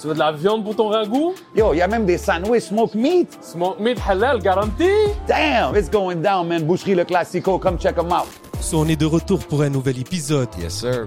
Tu veux de la viande pour ton ragoût? Yo, il y a même des sandwichs smoke meat. Smoke meat halal garanti? Damn, it's going down, man. Boucherie Le Classico, come check them out. So, on est de retour pour un nouvel épisode. Yes, sir.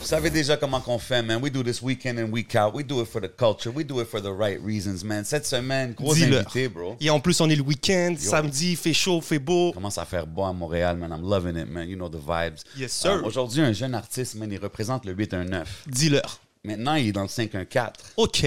Vous savez déjà comment qu'on fait, man. We do this week in and week out. We do it for the culture. We do it for the right reasons, man. Cette semaine, gros invité, bro. Et en plus, on est le week-end, samedi, il fait chaud, il fait beau. commence à faire beau à Montréal, man. I'm loving it, man. You know the vibes. Yes, sir. Euh, Aujourd'hui, un jeune artiste, man, il représente le 819. Dis-leur. Maintenant, il est dans le 514. OK.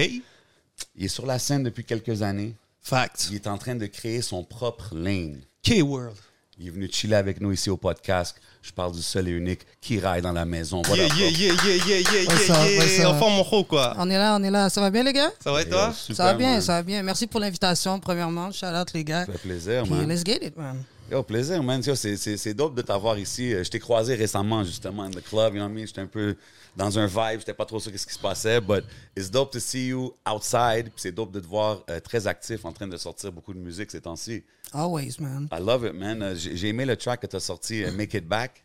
Il est sur la scène depuis quelques années. Fact. Il est en train de créer son propre lane. K-World. Il est venu chiller avec nous ici au podcast. Je parle du seul et unique qui raille dans la maison. What Yeah, yeah, yeah, yeah, yeah, yeah, yeah? Enfin, mon ho, quoi. On est là, on est là. Ça va bien, les gars? Ça va et toi? Super, ça va bien, man. ça va bien. Merci pour l'invitation, premièrement. Shout out, les gars. Ça fait plaisir, Puis, man. let's get it, man. Yo, plaisir, man. C'est, dope de t'avoir ici. Euh, Je t'ai croisé récemment, justement, in the club. You know what I mean? J'étais un peu dans un vibe. J'étais pas trop sûr qu'est-ce qui se passait. But it's dope to see you outside. C'est dope de te voir euh, très actif, en train de sortir beaucoup de musique ces temps-ci. Always, man. I love it, man. Euh, J'ai, aimé le track que tu as sorti, Make It Back.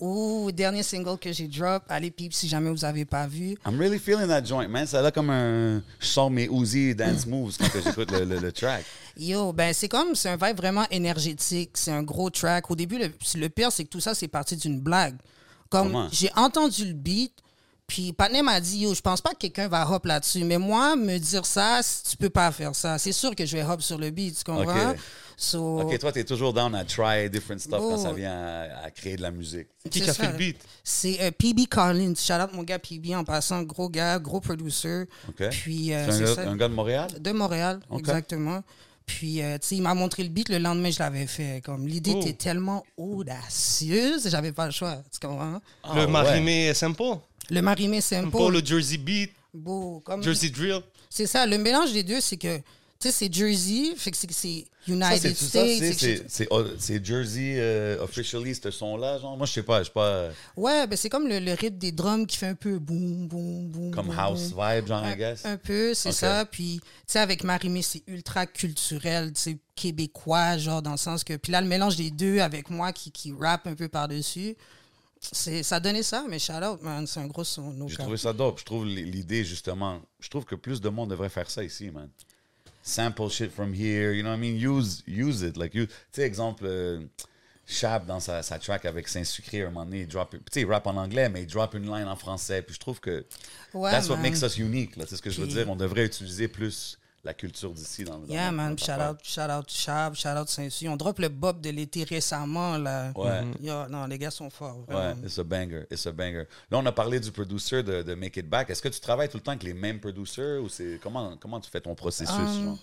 Ouh, dernier single que j'ai drop. Allez, peep, si jamais vous avez pas vu. I'm really feeling that joint, man. Ça a l'air comme un... Je sors mes Uzi dance moves quand j'écoute le, le- le track. Yo, ben c'est comme, c'est un vibe vraiment énergétique. C'est un gros track. Au début, le, le pire, c'est que tout ça, c'est parti d'une blague. Comme, j'ai entendu le beat, puis Patney m'a dit, yo, je pense pas que quelqu'un va hop là-dessus. Mais moi, me dire ça, tu peux pas faire ça. C'est sûr que je vais hop sur le beat, tu comprends? Ok. So, OK, toi, t'es toujours down à try different stuff quand ça vient à, à créer de la musique. Qui a fait le beat? C'est euh, PB Collins. Shout out mon gars PB en passant. Gros gars, gros producer. OK? Puis, euh, c'est un, gars- ça. un gars de Montréal? De Montréal, exactement. Puis, euh, tu sais, il m'a montré le beat. Le lendemain, je l'avais fait. Comme l'idée Oh. était tellement audacieuse, j'avais pas le choix. Tu comprends? Ah, le ouais. marimé est simple. Le marimé simple. Simple, le Jersey beat, beau. Comme... Jersey drill? C'est ça. Le mélange des deux, c'est que, tu sais, c'est Jersey, fait que c'est- United States. c'est- oh, c'est Jersey euh, officially ce son là genre? Moi je sais pas je sais pas Ouais, ben c'est comme le, le rythme des drums qui fait un peu boum, boum, boum. comme house vibe genre I guess? un peu, c'est ça. Puis, tu sais, avec Marimé, c'est ultra culturel, tu sais, québécois, genre, dans le sens que. Puis là, le mélange des deux avec moi qui, qui rappe un peu par-dessus, ça donnait ça, mais shout out, man. C'est un gros son. j'ai trouvé ça dope je trouve l'idée justement je trouve que plus de monde devrait faire ça ici man sample shit from here you know what I mean? Use use it like you tu sais exemple euh, Chab dans sa, sa track avec Saint-Sucré, un moment donné, il drop, tu sais, il rappe en anglais, mais il drop une line en français. Puis je trouve que Ouais, that's what makes us unique. C'est ce que je veux dire. On devrait utiliser plus la culture d'ici dans, dans Yeah, man. Shout out, shout out Chab, shout out Saint-Suy. On drop le Bob de l'été récemment, là. Ouais. Yo, non, les gars sont forts. Ouais, it's a banger, it's a banger. Là, on a parlé du producer de, de Make It Back. Est-ce que tu travailles tout le temps avec les mêmes producers ou c'est comment comment tu fais ton processus Um, genre?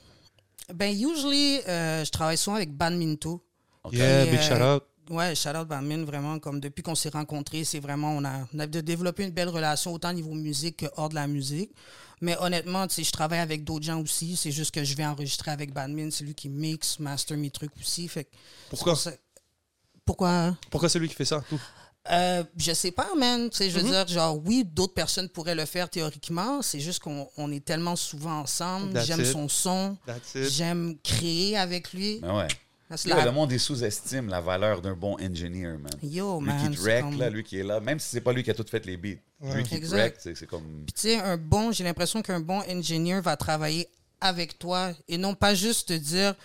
Ben, usually, euh, je travaille souvent avec Ban Minto. Ok. Yeah, Et, big euh, shout out. Ouais, shout out Banmin, vraiment, comme depuis qu'on s'est rencontrés, c'est vraiment, on a, on a développé une belle relation, autant niveau musique que hors de la musique. Mais honnêtement, tu sais, je travaille avec d'autres gens aussi, c'est juste que je vais enregistrer avec Banmin, c'est lui qui mixe, master mes trucs aussi. Fait que Pourquoi? c'est pour ça- Pourquoi? Pourquoi c'est lui qui fait ça? tout? Euh, je sais pas, man. Tu sais, je veux Mhm. dire, genre, oui, d'autres personnes pourraient le faire théoriquement. C'est juste qu'on on est tellement souvent ensemble. J'aime son son. That's it. J'aime créer avec lui. Ben ouais. Parce Yo, la- Le monde sous-estime la valeur d'un bon engineer, man. Yo, lui man. qui c'est direct, comme- là, lui qui est là, même si c'est pas lui qui a tout fait les beats. Lui qui Exact. direct, c'est c'est comme. Puis, tu sais, un bon, j'ai l'impression qu'un bon ingénieur va travailler avec toi et non pas juste te dire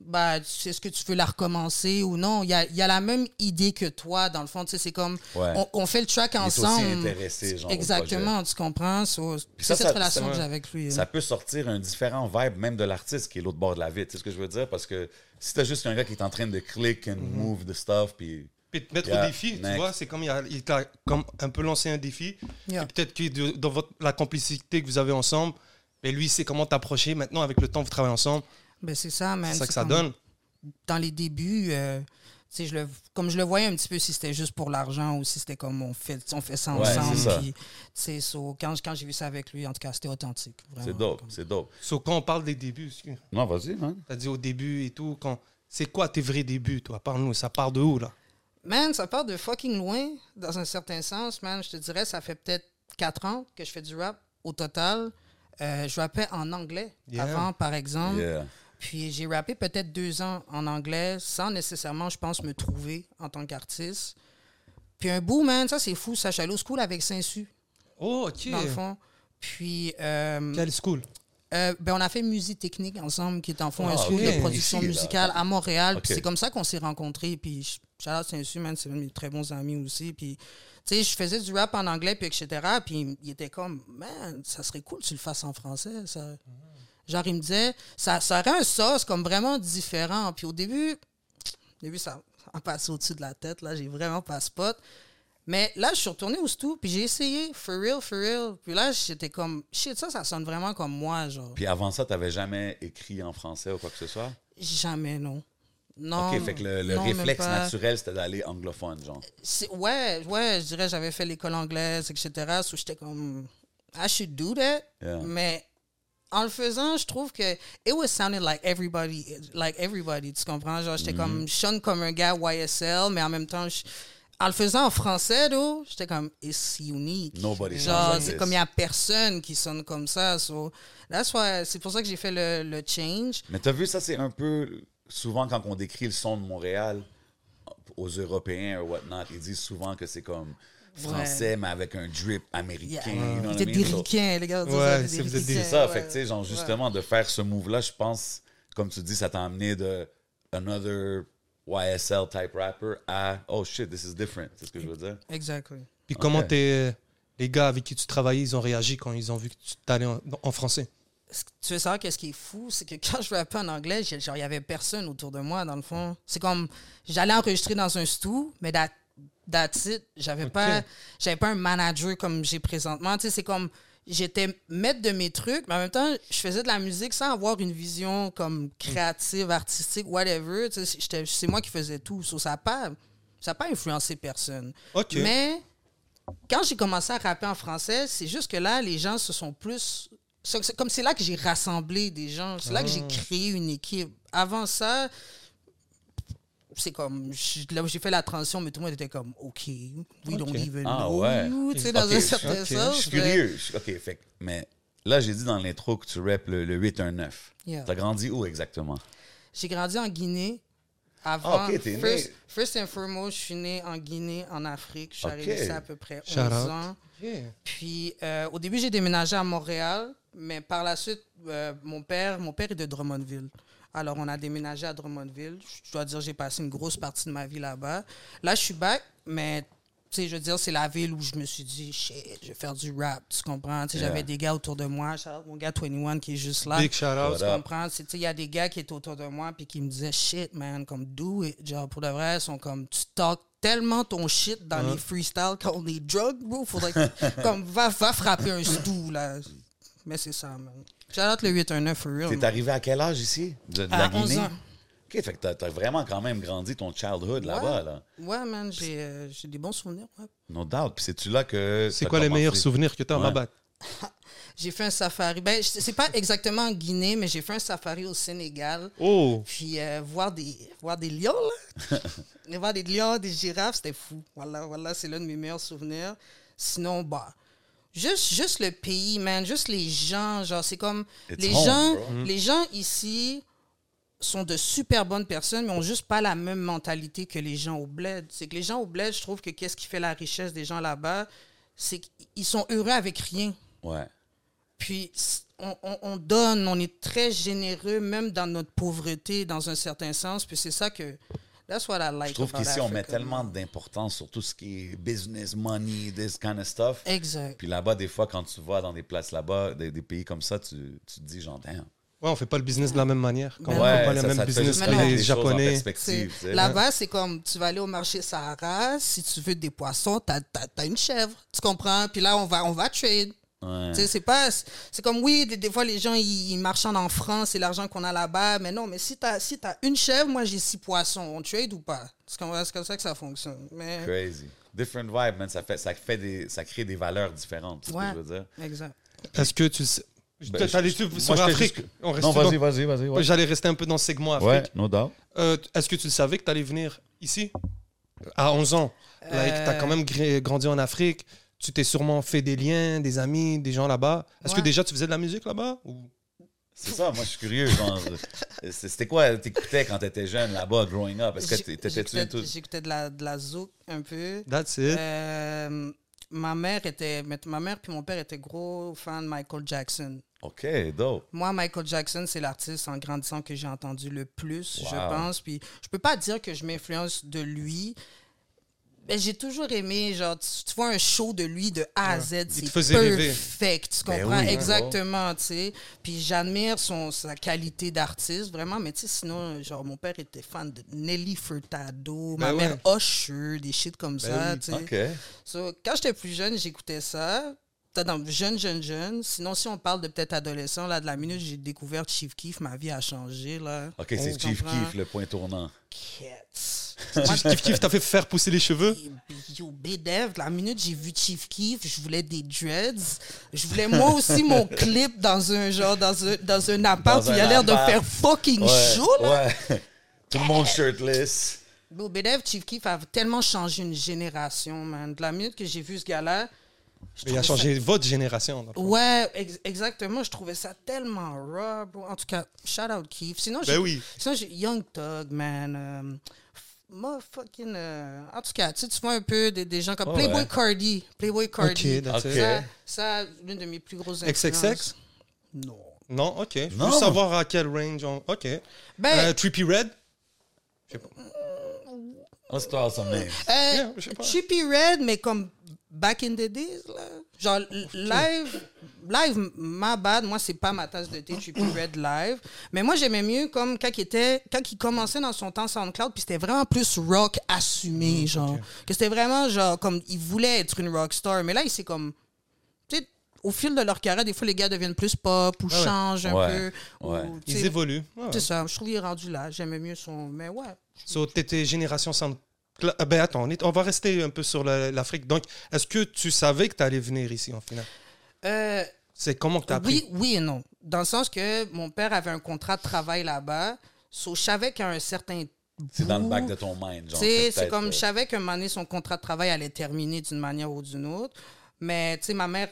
bah, tu- est-ce que tu veux la recommencer ou non? Il y a, il y a la même idée que toi, dans le fond. Tu sais, c'est comme, Ouais. on, on fait le track est aussi ensemble. intéressé, genre, Exactement, tu comprends? So, c'est cette ça- relation ça- que j'ai avec lui. Ça peut sortir un différent vibe, même de l'artiste qui est l'autre bord de la vie. Tu sais ce que je veux dire? Parce que si t'as juste un gars qui est en train de click and move the stuff, puis. Puis te mettre Yeah, au défi, tu vois, c'est comme il, a, il t'a comme un peu lancé un défi. Yeah. Et peut-être que dans votre, la complicité que vous avez ensemble, ben lui, c'est comment t'approcher. Maintenant, avec le temps, vous travaillez ensemble. Ben, c'est ça, man. C'est ça que ça comme- donne. Dans les débuts, euh, je le, comme je le voyais un petit peu si c'était juste pour l'argent ou si c'était comme on fait, on fait ça Ouais, ensemble. puis, so, quand, quand j'ai vu ça avec lui, en tout cas, c'était authentique. C'est dope, c'est dope. So, quand on parle des débuts, tu Non, vas-y, man. as dit au début et tout, quand c'est quoi tes vrais débuts, toi Parle-nous, ça part de où, là? Man, ça part de fucking loin, dans un certain sens, man. Je te dirais, ça fait peut-être 4 ans que je fais du rap au total. Euh, je rappais en anglais Yeah. avant, par exemple. Yeah. Puis j'ai rappé peut-être deux ans en anglais sans nécessairement, je pense, me trouver en tant qu'artiste. Puis un bout, man, ça c'est fou. Allé au school avec Saint-Su, Oh, ok. dans le fond. Puis euh, Quelle school? euh, ben, on a fait musique technique ensemble, qui est en fond Ah, un school ok. de production Ici, musicale à Montréal. Puis Ok. c'est comme ça qu'on s'est rencontrés. Puis Charles Saint-Su, man, c'est un de mes très bons amis aussi. Puis, tu sais, je faisais du rap en anglais, puis etc. Puis il était comme, man, ça serait cool que tu le fasses en français. Ça. Genre, il me disait, ça, ça aurait un sauce comme vraiment différent. Puis au début, au début, ça a passé au-dessus de la tête. Là, j'ai vraiment pas spot. Mais là, je suis retourné au stu, puis j'ai essayé, for real, for real. Puis là, j'étais comme, shit, ça, ça sonne vraiment comme moi, genre. Puis avant ça, t'avais jamais écrit en français ou quoi que ce soit? Jamais, non. Non. ok, fait que le, le non, même réflexe naturel, c'était d'aller anglophone, genre. Ouais, ouais, je dirais, j'avais fait l'école anglaise, etc. So j'étais comme, I should do that. Yeah. Mais en le faisant, je trouve que it was sounding like everybody, like everybody, tu comprends? Genre, Mm-hmm. j'étais comme, je sonne comme un gars YSL, mais en même temps, je- en le faisant en français, j'étais comme, it's unique. Nobody Genre, like c'est comme il n'y a personne qui sonne comme ça. So, that's why, c'est pour ça que j'ai fait le, le change. Mais t'as vu, ça, c'est un peu. Souvent, quand on décrit le son de Montréal aux Européens ou whatnot, ils disent souvent que c'est comme français, mais avec un drip américain. Yeah. Vous êtes des ricains, les gars. Ouais, ça, c'est- vous êtes C'est des- ça, ouais. fait que, tu sais, genre, justement, de faire ce move-là, je pense, comme tu dis, ça t'a amené de another YSL type rapper à oh shit, this is different. C'est ce que je veux dire? Exactly. Puis comment t'es- les gars avec qui tu travaillais, ils ont réagi quand ils ont vu que tu t'allais en, en français? Tu veux savoir qu'est-ce qui est fou? C'est que quand je rappais en anglais, genre, il y avait personne autour de moi, dans le fond. C'est comme, j'allais enregistrer dans un stu, mais that, that's it. J'avais pas, j'avais pas un manager comme j'ai présentement. Tu sais, c'est comme, j'étais maître de mes trucs, mais en même temps, je faisais de la musique sans avoir une vision comme créative, artistique, whatever. Tu sais, j'étais- c'est moi qui faisais tout. So, ça n'a pas, ça a pas influencé personne. Mais quand j'ai commencé à rapper en français, c'est juste que là, les gens se sont plus. comme c'est là que j'ai rassemblé des gens. C'est là que j'ai créé une équipe. Avant ça, c'est comme. je- Là où j'ai fait la transition, mais tout le monde était comme, OK, we don't even Ah, know ouais. you. Tu sais, dans un je- certain sens. Je suis curieux. OK, fait mais là, j'ai dit dans l'intro que tu rappes le, le 819. Yeah. T'as grandi où exactement? J'ai grandi en Guinée. Avant, Ah, t'es né- first, first and foremost, je suis né en Guinée, en Afrique. Je suis arrivé ici à peu près 11 Shout out. ans. Puis euh, au début, j'ai déménagé à Montréal, mais par la suite, euh, mon père, mon père est de Drummondville. Alors on a déménagé à Drummondville. Je dois dire, j'ai passé une grosse partie de ma vie là-bas. Là, je suis back, mais tu sais, je veux dire, c'est la ville où je me suis dit, shit, je vais faire du rap, tu comprends? Tu sais, Yeah. J'avais des gars autour de moi, shout out mon gars 21 qui est juste là. Big shout out. Tu comprends? C'est- tu sais, Il y a des gars qui étaient autour de moi puis qui me disaient shit, man, comme do it. Genre, pour de vrai, ils sont comme tu talk tellement ton shit dans les freestyles quand on est drug, bro. Faudrait que, comme va, va frapper un stool, là. Mais c'est ça, man. Out le 819 for real. T'es arrivé à quel âge ici? De, de À la 11 Guinée? ans. OK, fait que t'as, t'as vraiment quand même grandi ton childhood là-bas, là. Ouais, man, j'ai euh, j'ai des bons souvenirs. ouais. No doubt. Puis c'est-tu là que. C'est t'as quoi les meilleurs souvenirs que tu as en Ouais. Rabat? J'ai fait un safari. Ben, c'est pas exactement en Guinée, mais j'ai fait un safari au Sénégal. Oh Puis euh, voir, des, voir des lions, là. voir des lions, des girafes, c'était fou. Voilà, voilà, c'est l'un de mes meilleurs souvenirs. Sinon, bah, juste, juste le pays, man, juste les gens, genre, c'est comme, It's les home, gens, bro. les gens ici sont de super bonnes personnes, mais ont juste pas la même mentalité que les gens au bled. C'est que les gens au bled, je trouve que qu'est-ce qui fait la richesse des gens là-bas, c'est qu'ils sont heureux avec rien. Ouais. Puis on, on- on donne, on est très généreux, même dans notre pauvreté, dans un certain sens. Puis c'est ça que. That's what I like. Je trouve qu'ici, on met tellement d'importance sur tout ce qui est business, money, this kind of stuff. Exact. Puis là-bas, des fois, quand tu vas dans des places là-bas, des, des pays comme ça, tu, tu te dis, genre, damn. Ouais, on fait pas le business de la même manière. Comme Ben on fait Ouais, pas le ça, même business que les Japonais. Tu. Là-bas, c'est comme tu vas aller au marché Sahara, si tu veux des poissons, t'as as, une chèvre. Tu comprends? Puis là, on va, on va trade. Ouais. C'est pas. C'est comme oui, des, des fois les gens ils, ils marchandent en France, c'est l'argent qu'on a là-bas, mais non, mais si t'as si as une chèvre, moi j'ai six poissons, on trade ou pas? C'est comme, c'est comme ça que ça fonctionne. Mais Crazy. Different vibe, man. Ça, fait, ça, fait des, ça crée des valeurs différentes. C'est ce que je veux dire? exact. Est-ce que tu sais. Ben, T'allais je- sur moi, Afrique? juste- On reste Non, dans- vas-y, vas-y, vas-y. ouais. J'allais rester un peu dans le segment Afrique. Ouais, no doubt. Euh, Est-ce que tu le savais que tu allais venir ici? À 11 ans. Like, Euh, tu as quand même grandi en Afrique. Tu t'es sûrement fait des liens, des amis, des gens là-bas. Est-ce que déjà tu faisais de la musique là-bas ou... C'est ça, moi, je suis curieux. genre, C'était quoi t'écoutais quand t'étais jeune là-bas, growing up? Est-ce que J'écoutais tout? j'écoutais de la, de la zouk un peu. That's it. Euh, ma mère était ma mère puis mon père étaient gros fans de Michael Jackson. OK, dope. Moi, Michael Jackson, c'est l'artiste en grandissant que j'ai entendu le plus, je pense. Puis je peux pas dire que je m'influence de lui. Mais j'ai toujours aimé, genre, tu, tu vois un show de lui de A à Z, te c'est faisait rêver. perfect, tu Ben comprends? oui, Exactement, tu sais. Puis j'admire son, sa qualité d'artiste, vraiment. Mais tu sais, sinon, genre, mon père était fan de Nelly Furtado, ma Ben mère ouais. Usher, des shit comme Ben ça, oui. tu sais. OK. So, quand j'étais plus jeune, j'écoutais ça. T'as dans jeune, jeune, jeune. Sinon, si on parle de peut-être adolescent, là, de la minute j'ai découvert Chief Keef, ma vie a changé, là. OK, c'est Chief. Keef, le point tournant. Cats. Kif Kif t'as fait faire pousser les cheveux? Yo, BDev, la minute j'ai vu Chief Keef, je voulais des dreads. Je voulais moi aussi mon clip dans un genre, dans un, dans un appart où il a l'air de faire fucking Ouais, chaud, là. ouais. Tout le monde shirtless. Bro, BDev, Chief Keef a tellement changé une génération, man. De la minute que j'ai vu ce gars-là, Il a changé votre génération. Ouais, ex- exactement. Je trouvais ça tellement raw, bro. En tout cas, shout out Keith. Sinon, Ben oui. sinon j'ai Young Thug, man. Euh, motherfucking. euh, en tout cas, tu sais, tu vois un peu des, des gens comme Ouais, Playboy ouais. Cardi. Playboy Cardi. Ok, that's Ok. it. Ça, ça, l'une de mes plus grosses influences. XXX Non. Non, ok. Je Non. veux savoir à quel range. on- Ok. Ben, Euh, Trippy Red? Let's throw some names. euh, yeah, je sais pas. Chippy Red, mais comme back in the days, là. Genre, live, live, ma bad, moi, c'est pas ma tasse de thé, Chippy Red live. Mais moi, j'aimais mieux comme quand il était, quand il commençait dans son temps SoundCloud, puis c'était vraiment plus rock assumé, genre. Que c'était vraiment, genre, comme, il voulait être une rockstar. Mais là, il s'est comme, tu sais, au fil de leur carrière, des fois, les gars deviennent plus pop ou ouais. changent un Ouais, peu. ouais. ou, Ils évoluent. Ouais. C'est ça, je trouve qu'il est rendu là. J'aimais mieux son. Mais ouais. So, t'étais génération Sound. Ah, Ben attends, on, est- on va rester un peu sur la- l'Afrique. Donc, est-ce que tu savais que tu allais venir ici en final Euh, C'est comment que tu as appris? Oui, oui et non. Dans le sens que mon père avait un contrat de travail là-bas. So, je savais qu'à un certain C'est dans le bac de ton mind. C'est comme euh, je savais qu'un moment donné, son contrat de travail allait terminer d'une manière ou d'une autre. Mais tu sais, ma mère,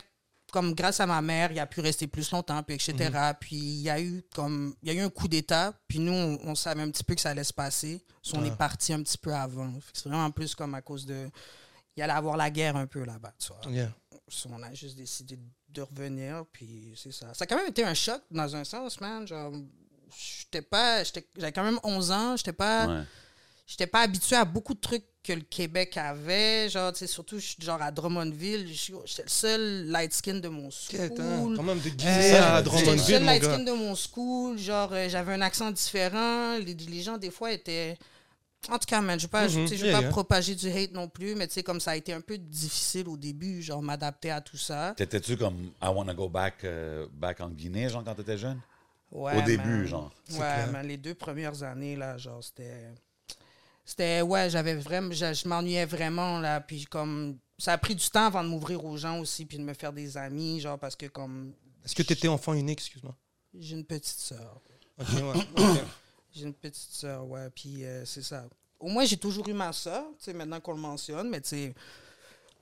comme grâce à ma mère, il a pu rester plus longtemps, puis etc. Mhm. Puis il y a eu comme il y a eu un coup d'État, puis nous, on, on savait un petit peu que ça allait se passer. So, on Ah. est parti un petit peu avant. C'est vraiment plus comme à cause de. Il allait avoir la guerre un peu là-bas, tu vois. Yeah. So, on a juste décidé de revenir, puis c'est ça. Ça a quand même été un choc dans un sens, man. Genre, j'étais pas. j'étais- J'avais quand même 11 ans, j'étais pas. Ouais. J'étais pas habitué à beaucoup de trucs que le Québec avait. Genre, tu sais, surtout, je suis genre à Drummondville, je suis- j'étais le seul light skin de mon hein, school. Quand même de Euh, Guinée à J'étais le Drummondville, seul mon light gars. skin de mon school. Genre, euh, j'avais un accent différent. Les, les gens, des fois, étaient. En tout cas, man, je ne veux pas, sais, je veux yeah, pas yeah. propager du hate non plus, mais tu sais, comme ça a été un peu difficile au début, genre, m'adapter à tout ça. T'étais-tu comme I wanna go back, euh, back en Guinée, genre, quand t'étais jeune? Ouais, Au début, man. genre. Ouais, man, les deux premières années, là, genre, c'était. C'était. Ouais, j'avais vraiment. Je, je m'ennuyais vraiment, là. Puis, comme. Ça a pris du temps avant de m'ouvrir aux gens aussi, puis de me faire des amis, genre, parce que, comme. Est-ce que tu étais enfant unique, excuse-moi? J'ai une petite sœur. Ok, ouais. J'ai une petite sœur, ouais. Puis, euh, c'est ça. Au moins, j'ai toujours eu ma sœur, tu sais, maintenant qu'on le mentionne, mais tu sais.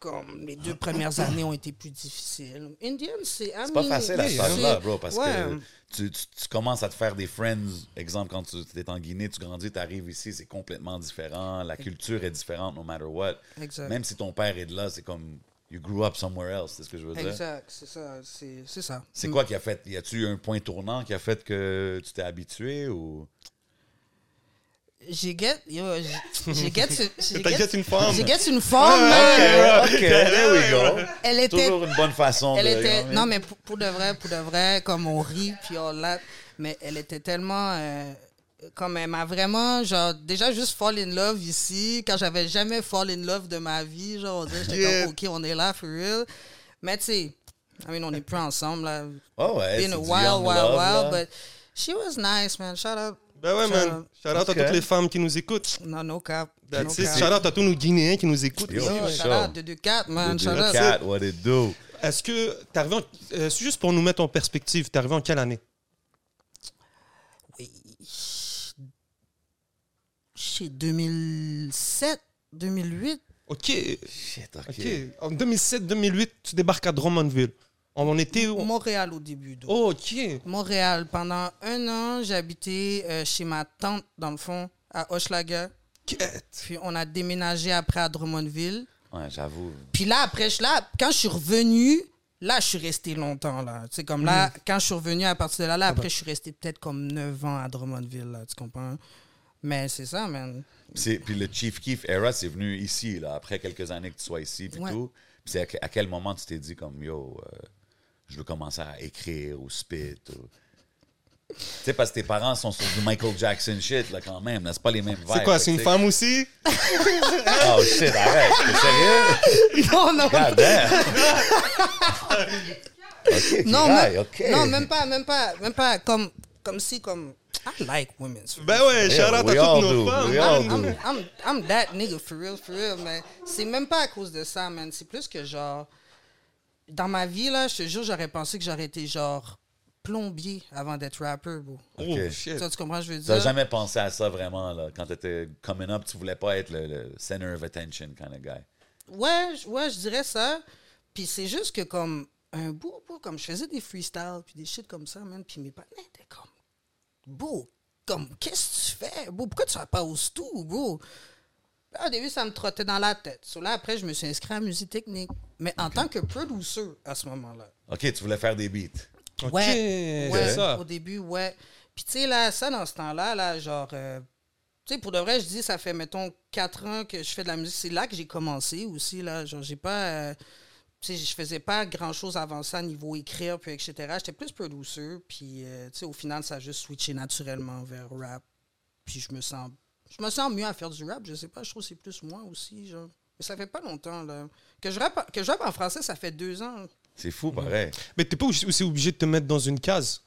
Comme les deux premières années ont été plus difficiles. Indian, c'est. C'est pas facile à âge-là, c'est- bro, parce ouais. que tu, tu- tu commences à te faire des friends. Exemple, quand tu es en Guinée, tu grandis, tu arrives ici, c'est complètement différent. La culture est différente, no matter what. Exact. Même si ton père est de là, c'est comme. you grew up somewhere else, c'est ce que je veux dire. Exact, c'est ça. C'est c'est ça. C'est quoi qui a fait, y a-tu eu un point tournant qui a fait que tu t'es habitué ou? J'ai get, yo, j'ai j'ai get, T'as get- get une femme. j'ai get une femme, man. Ok, there we go. Elle était, Toujours une bonne façon elle de. était, non mais pour, pour de vrai, pour de vrai, comme on rit puis on laugh, mais elle était tellement, euh, comme elle m'a vraiment, genre, déjà juste fall in love ici, quand j'avais jamais fall in love de ma vie, genre, on dirait, j'étais Yeah. comme, ok, on est là for real, mais tu sais, I mean, on n'est plus ensemble là, Oh ouais, been a love, wild, là. but she was nice, man. Shout out. Ben ouais, Shout man. out. Shout out à toutes les femmes qui nous écoutent. Non, no cap. That's no it. cap. Shout out à tous nos Guinéens qui nous écoutent. Yo, shout out de 2-4, man. The Shout out. cat, what it do? Est-ce que t'es arrivé en... euh, c'est juste pour nous mettre en perspective, t'es arrivé en quelle année? Oui. Chez 2007, 2008. OK. Shit, ok. OK. En 2007-2008, tu débarques à Drummondville. On était où? Montréal au début. donc. Oh, OK. Montréal. Pendant un an, j'ai habité euh, chez ma tante, dans le fond, à Hochelaga. Quête. Puis on a déménagé après à Drummondville. Ouais, j'avoue. Puis là, après, je, là, quand je suis revenu, là, je suis resté longtemps. Là. Tu sais, comme là, quand je suis revenu à partir de là, là après, je suis resté peut-être comme 9 ans à Drummondville. Là, tu comprends? Mais c'est ça, man. C'est- Puis le Chief Keef era, c'est venu ici, là, après quelques années que tu sois ici, puis Ouais. tout. Puis c'est à quel moment tu t'es dit, comme, yo, euh, je veux commencer à écrire ou spit ou... Tu sais, parce que tes parents sont sur du Michael Jackson shit, là, quand même. C'est pas les mêmes vibes. C'est quoi, c'est une femme aussi? Oh shit, arrête. T'es sérieux? non, non, God damn. OK, non, même, OK. non, même pas, même pas, même pas comme, comme si, comme, I like women's. Ben ouais, shout out à toutes nos do, femmes. do. I'm, I'm, I'm that nigga for real, for real, mais c'est même pas à cause de ça, man. C'est plus que genre, dans ma vie, là, je te jure, j'aurais pensé que j'aurais été genre plombier avant d'être rapper, bro. Oh, shit. Ça, tu comprends ce que je veux dire? jamais pensé à ça vraiment, là. Quand tu étais coming up, tu voulais pas être le, le center of attention kind of guy. Ouais, je- ouais, je dirais ça. Puis c'est juste que comme un bout, bout, comme je faisais des freestyles, puis des shit comme ça, man, puis mes parents étaient comme, beau, comme, qu'est-ce que tu fais, beau, pourquoi tu vas pas au tout, beau? Là, au début, ça me trottait dans la tête. So, là, après, je me suis inscrit à musique technique, mais en tant que producer à ce moment-là. OK, tu voulais faire des beats. OK, Ouais, c'est ouais, ça. au début, ouais. Puis tu sais, là, ça, dans ce temps-là, là, genre, euh, tu sais, pour de vrai, je dis, ça fait, mettons, quatre ans que je fais de la musique. C'est là que j'ai commencé aussi, là. Genre, j'ai pas, euh, tu sais, je faisais pas grand-chose avant ça, niveau écrire, puis etc. J'étais plus producer, puis, euh, tu sais, au final, ça a juste switché naturellement vers rap. Puis je me sens, je me sens mieux à faire du rap, je sais pas, je trouve que c'est plus moi aussi, genre. Mais ça fait pas longtemps, là. Que je rappe, que je rappe en français, ça fait deux ans. C'est fou, pareil. Mais t'es pas aussi aussi obligé de te mettre dans une case.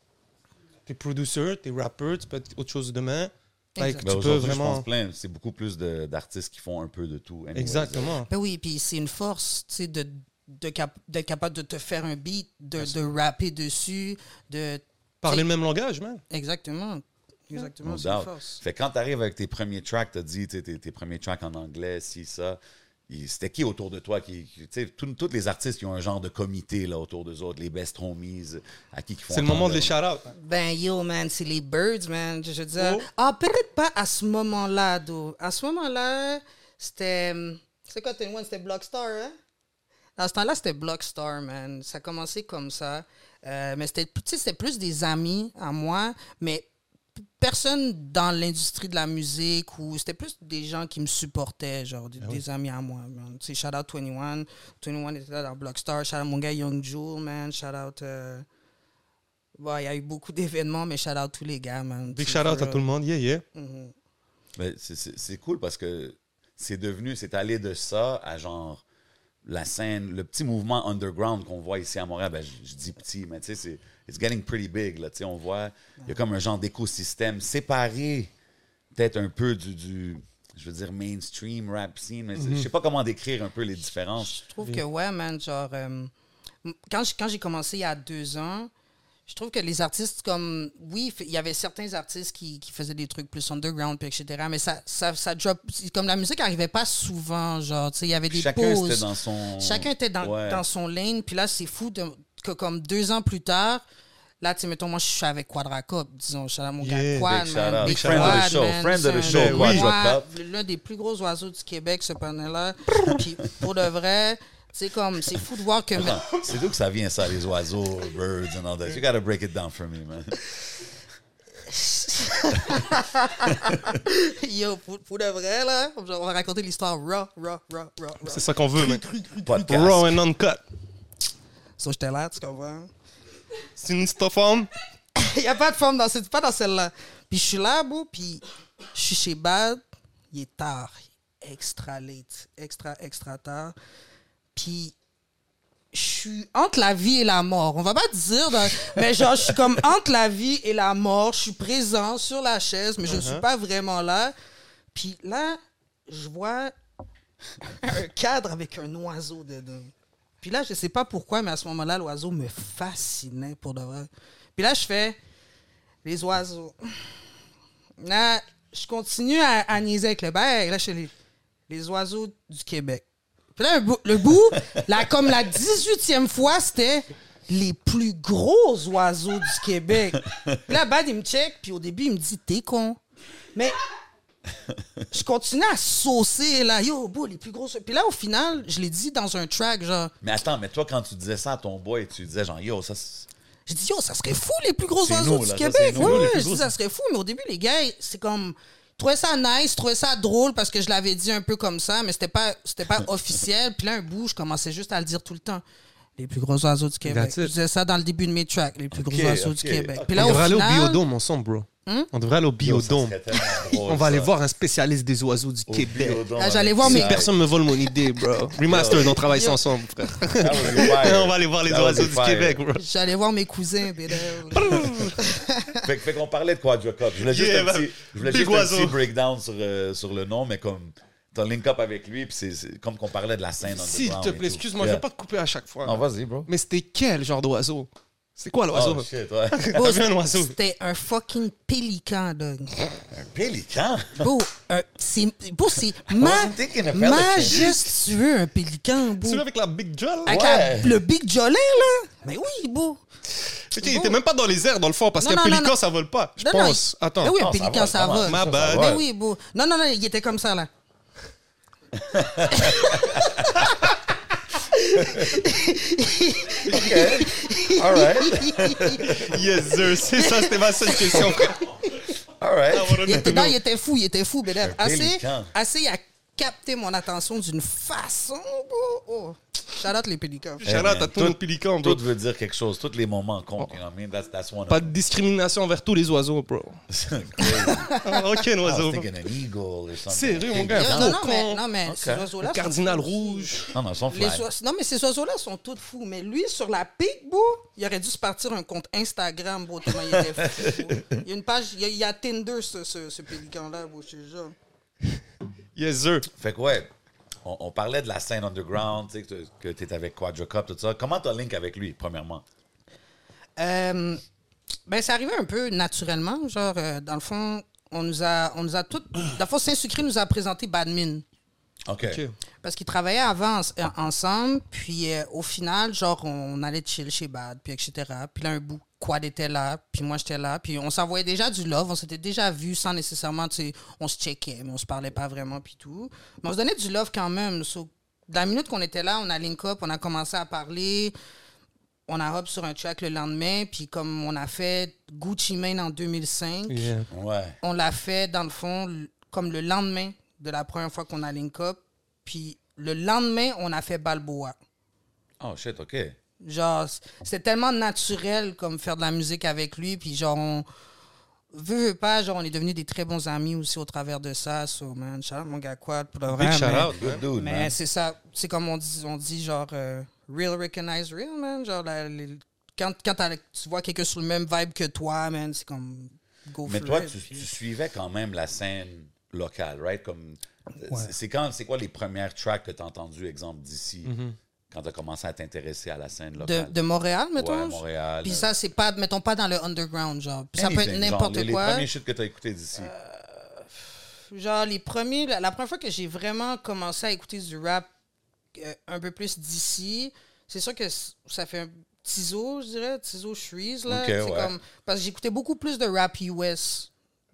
T'es producer, t'es rapper, tu peux être autre chose demain. Like, Exact. Ben, tu peux aujourd'hui, je vraiment... pense plein. C'est beaucoup plus de- d'artistes qui font un peu de tout. anyways. Exactement. Ben oui, puis c'est une force, tu sais, de, de cap- d'être capable de te faire un beat, de, de rapper dessus, de... Parler le même langage, man. Exactement. Exactement, No c'est une force. Fait que quand tu arrives avec tes premiers tracks, tu as dit tes, tes premiers tracks en anglais, si, ça. C'était qui autour de toi qui. qui- tu sais, tous les artistes qui ont un genre de comité là, autour d'eux autres, les best homies, à qui qui font. C'est le moment de les entendre- shout-out. Ben yo, man, c'est les Birds, man. Je veux dire... Oh. Ah, peut-être pas à ce moment-là, d'où. À ce moment-là, c'était... hum, C'est quoi, One? C'était Blockstar, hein? Dans ce temps-là, c'était Blockstar, man. Ça a commencé comme ça. Euh, mais c'était tu sais, c'était plus des amis à moi, mais personne dans l'industrie de la musique ou c'était plus des gens qui me supportaient, genre des, des amis à moi. sais, shout out 21. 21 était là dans Blockstar. Shout out mon gars Young Jewel, man. Shout out. euh, bon, il y a eu beaucoup d'événements, mais shout out tous les gars, man. Big C'est shout out à tout le monde. Yeah, yeah. Mhm. Mais c'est- c'est c'est cool parce que c'est devenu, c'est allé de ça à genre la scène, le petit mouvement underground qu'on voit ici à Montréal. Ben, je, je dis petit, mais tu sais, c'est it's getting pretty big. Là, on voit, il y a comme un genre d'écosystème séparé, peut-être un peu du, du, je veux dire, mainstream rap scene. Mais c'est- je sais pas comment décrire un peu les différences. Je trouve que, ouais, man, genre, euh, quand j- quand j'ai commencé il y a deux ans, je trouve que les artistes, comme, oui, il y avait certains artistes qui, qui faisaient des trucs plus underground, puis etc., mais ça, ça, ça drop, comme la musique arrivait pas souvent, genre, tu sais, il y avait des Chacun pauses. était dans son. Chacun était dans, Ouais. dans son lane, puis là, c'est fou de- que comme deux ans plus tard, là, tu sais, mettons, moi, je suis avec Quadracop, disons, je mon Yeah, Quad, big man. Friend of the Quad, show, man, friend of the show, un-. Ouais, L'un des plus gros oiseaux du Québec, ce panel-là. puis pour de vrai, C'est comme, c'est fou de voir que. C'est d'où que ça vient, ça, les oiseaux, birds and all that? You gotta break it down for me, man. Yo, pour, pour de vrai, là, on va raconter l'histoire raw, raw, raw, raw, raw. C'est ça qu'on veut, man. Raw and uncut. So, j'étais là, tu comprends? C'est une forme? Il n'y a pas de forme dans cette, pas dans celle-là. Puis je suis là, bro, puis je suis chez Bad. Il est tard. Extra late. Extra, extra tard. Puis je suis entre la vie et la mort. On va pas dire, dans- mais genre, je suis comme entre la vie et la mort. Je suis présent sur la chaise, mais je ne suis pas vraiment là. Puis là, je vois un cadre avec un oiseau dedans. Puis là, je sais pas pourquoi, mais à ce moment-là, l'oiseau me fascinait pour de vrai. Puis là, je fais les oiseaux. Là, je continue à, à niaiser avec le bail. Là, je fais les, les oiseaux du Québec. Puis là, le bout, le bout, là, comme la 18e fois, c'était les plus gros oiseaux du Québec. Puis là, Bad, il me check, puis au début, il me dit, t'es con. Mais je continue à saucer, là, yo, les plus gros. Puis là, au final, je l'ai dit dans un track, genre, Mais attends, mais toi, quand tu disais ça à ton boy, tu disais genre, yo, ça, J'ai dit, yo, ça serait fou, les plus gros oiseaux nous, du là, Québec. nous, Ouais, je gros. dis, ça serait fou. Mais au début, les gars, c'est comme. ils trouvaient ça nice, ils trouvaient ça drôle parce que je l'avais dit un peu comme ça, mais c'était pas, c'était pas officiel. Puis là, un bout, je commençais juste à le dire tout le temps. Les plus gros oiseaux du Québec. Je disais ça dans le début de mes tracks, les plus gros oiseaux du Québec. ok. Puis là, On devrait aller au biodôme ensemble, bro. Hmm? On devrait aller au biodôme. drôle, On va aller voir un spécialiste des oiseaux du Au Québec. Ah, j'allais voir ça. Personne me vole mon idée, bro. Remastered, on travaille ça ensemble, frère. On va aller voir les That oiseaux du fire. Québec, bro. j'allais voir mes cousins. Fait, fait qu'on parlait de Quadrocop. Je voulais juste Yeah, un man. petit, je voulais juste un petit breakdown sur, euh, sur le nom, mais comme t'as link up avec lui, puis c'est- c'est comme qu'on parlait de la scène S'il te plaît, excuse-moi, je Yeah. vais pas te couper à chaque fois. Non, vas-y, bro. Mais c'était quel genre d'oiseau? C'est quoi l'oiseau? Oh, shit, ouais. C'était un fucking pélican, dog. Un pélican? Beau, un- c'est c'est majestueux, un pélican, beau. Celui avec la Big Joel? Avec Ouais. la- le Big Jolin, là. Mais oui, beau. Ok, il était même pas dans les airs, dans le fond, parce qu'un non, pélican, non. ça vole pas. Je Non, non, pense. Attends. Mais oui, un pélican, ça ça va. Ma bad. Mais oui, beau. Non, non, non, il était comme ça, là. All right. Yes, sir. C'est ça, c'était ma seule question, frère. All right. Il était, non, il était fou, il était fou. Un Assez, assez, il a capté mon attention d'une façon. Oh. Shout out les pélicans. Shout out man, à tout le pélican, bro. Tout veut dire quelque chose. Tous les moments comptent. You know what I mean? That's, that's one of Pas de discrimination envers tous les oiseaux, bro. Ah, was oiseau. something. Sérieux, mon gars. Non, mais, non, mais ces oiseaux-là. Cardinal rouge. Non, non, ils sont Les fly. oiseaux- non, mais ces oiseaux-là sont tous fous. Mais lui, sur la pique, beau, il aurait dû se partir un compte Instagram, tellement il était fou. beau. Il y a une page, il y a, il y a Tinder, ce, ce, ce pélican-là, beau, je jure. Yes, sir. Fait que ouais, on, on parlait de la scène underground, tu sais, que tu étais avec Quadrocop, tout ça. Comment t'as link avec lui, premièrement? Euh, ben, c'est arrivé un peu naturellement. Genre, euh, dans le fond, on nous a, on nous a tout. Dans le fond, Saint-Sucré nous a présenté Badmin. OK. Parce qu'ils travaillaient avant en- en- ensemble, puis euh, au final, genre, on allait chill chez Bad, puis etc. Puis là, un bout, Quad était là, puis moi, j'étais là, puis on s'envoyait déjà du love, on s'était déjà vu sans nécessairement, tu sais, on se checkait, mais on se parlait pas vraiment, puis tout. Mais on se donnait du love quand même. So, dans la minute qu'on était là, on a link up, on a commencé à parler, on a hop sur un track le lendemain, puis comme on a fait Gucci Mane en 2005, Yeah. Ouais. on l'a fait dans le fond comme le lendemain de la première fois qu'on a link up. Puis le lendemain, on a fait Balboa. Oh shit, OK. Genre, c'était tellement naturel comme faire de la musique avec lui. Puis genre, on veut, veut pas, genre, on est devenus des très bons amis aussi au travers de ça. So, man, shout out mon gars Quad pour le vrai. Big shout out, Good dude, mais c'est ça, c'est comme on dit, on dit genre euh, real recognize real, man. Genre, la- les- quand, quand tu vois quelqu'un sur le même vibe que toi, man, c'est comme go Mais for toi, tu suivais quand même la scène locale, right? Comme, c'est- C'est quand, c'est quoi les premières tracks que tu as entendues, exemple, d'ici, quand tu as commencé à t'intéresser à la scène de, locale? de Montréal, mettons? Ouais, Montréal. Puis euh, ça, c'est pas, mettons pas dans le underground, genre. Puis ça peut être n'importe les, Les quoi. premiers shit que tu as écoutés d'ici. Genre, les premiers, la, la première fois que j'ai vraiment commencé à écouter du rap euh, un peu plus d'ici, c'est sûr que c- ça fait un Tizo, je dirais, Tizo Shreeze, là. Ouais. comme, parce que j'écoutais beaucoup plus de rap US.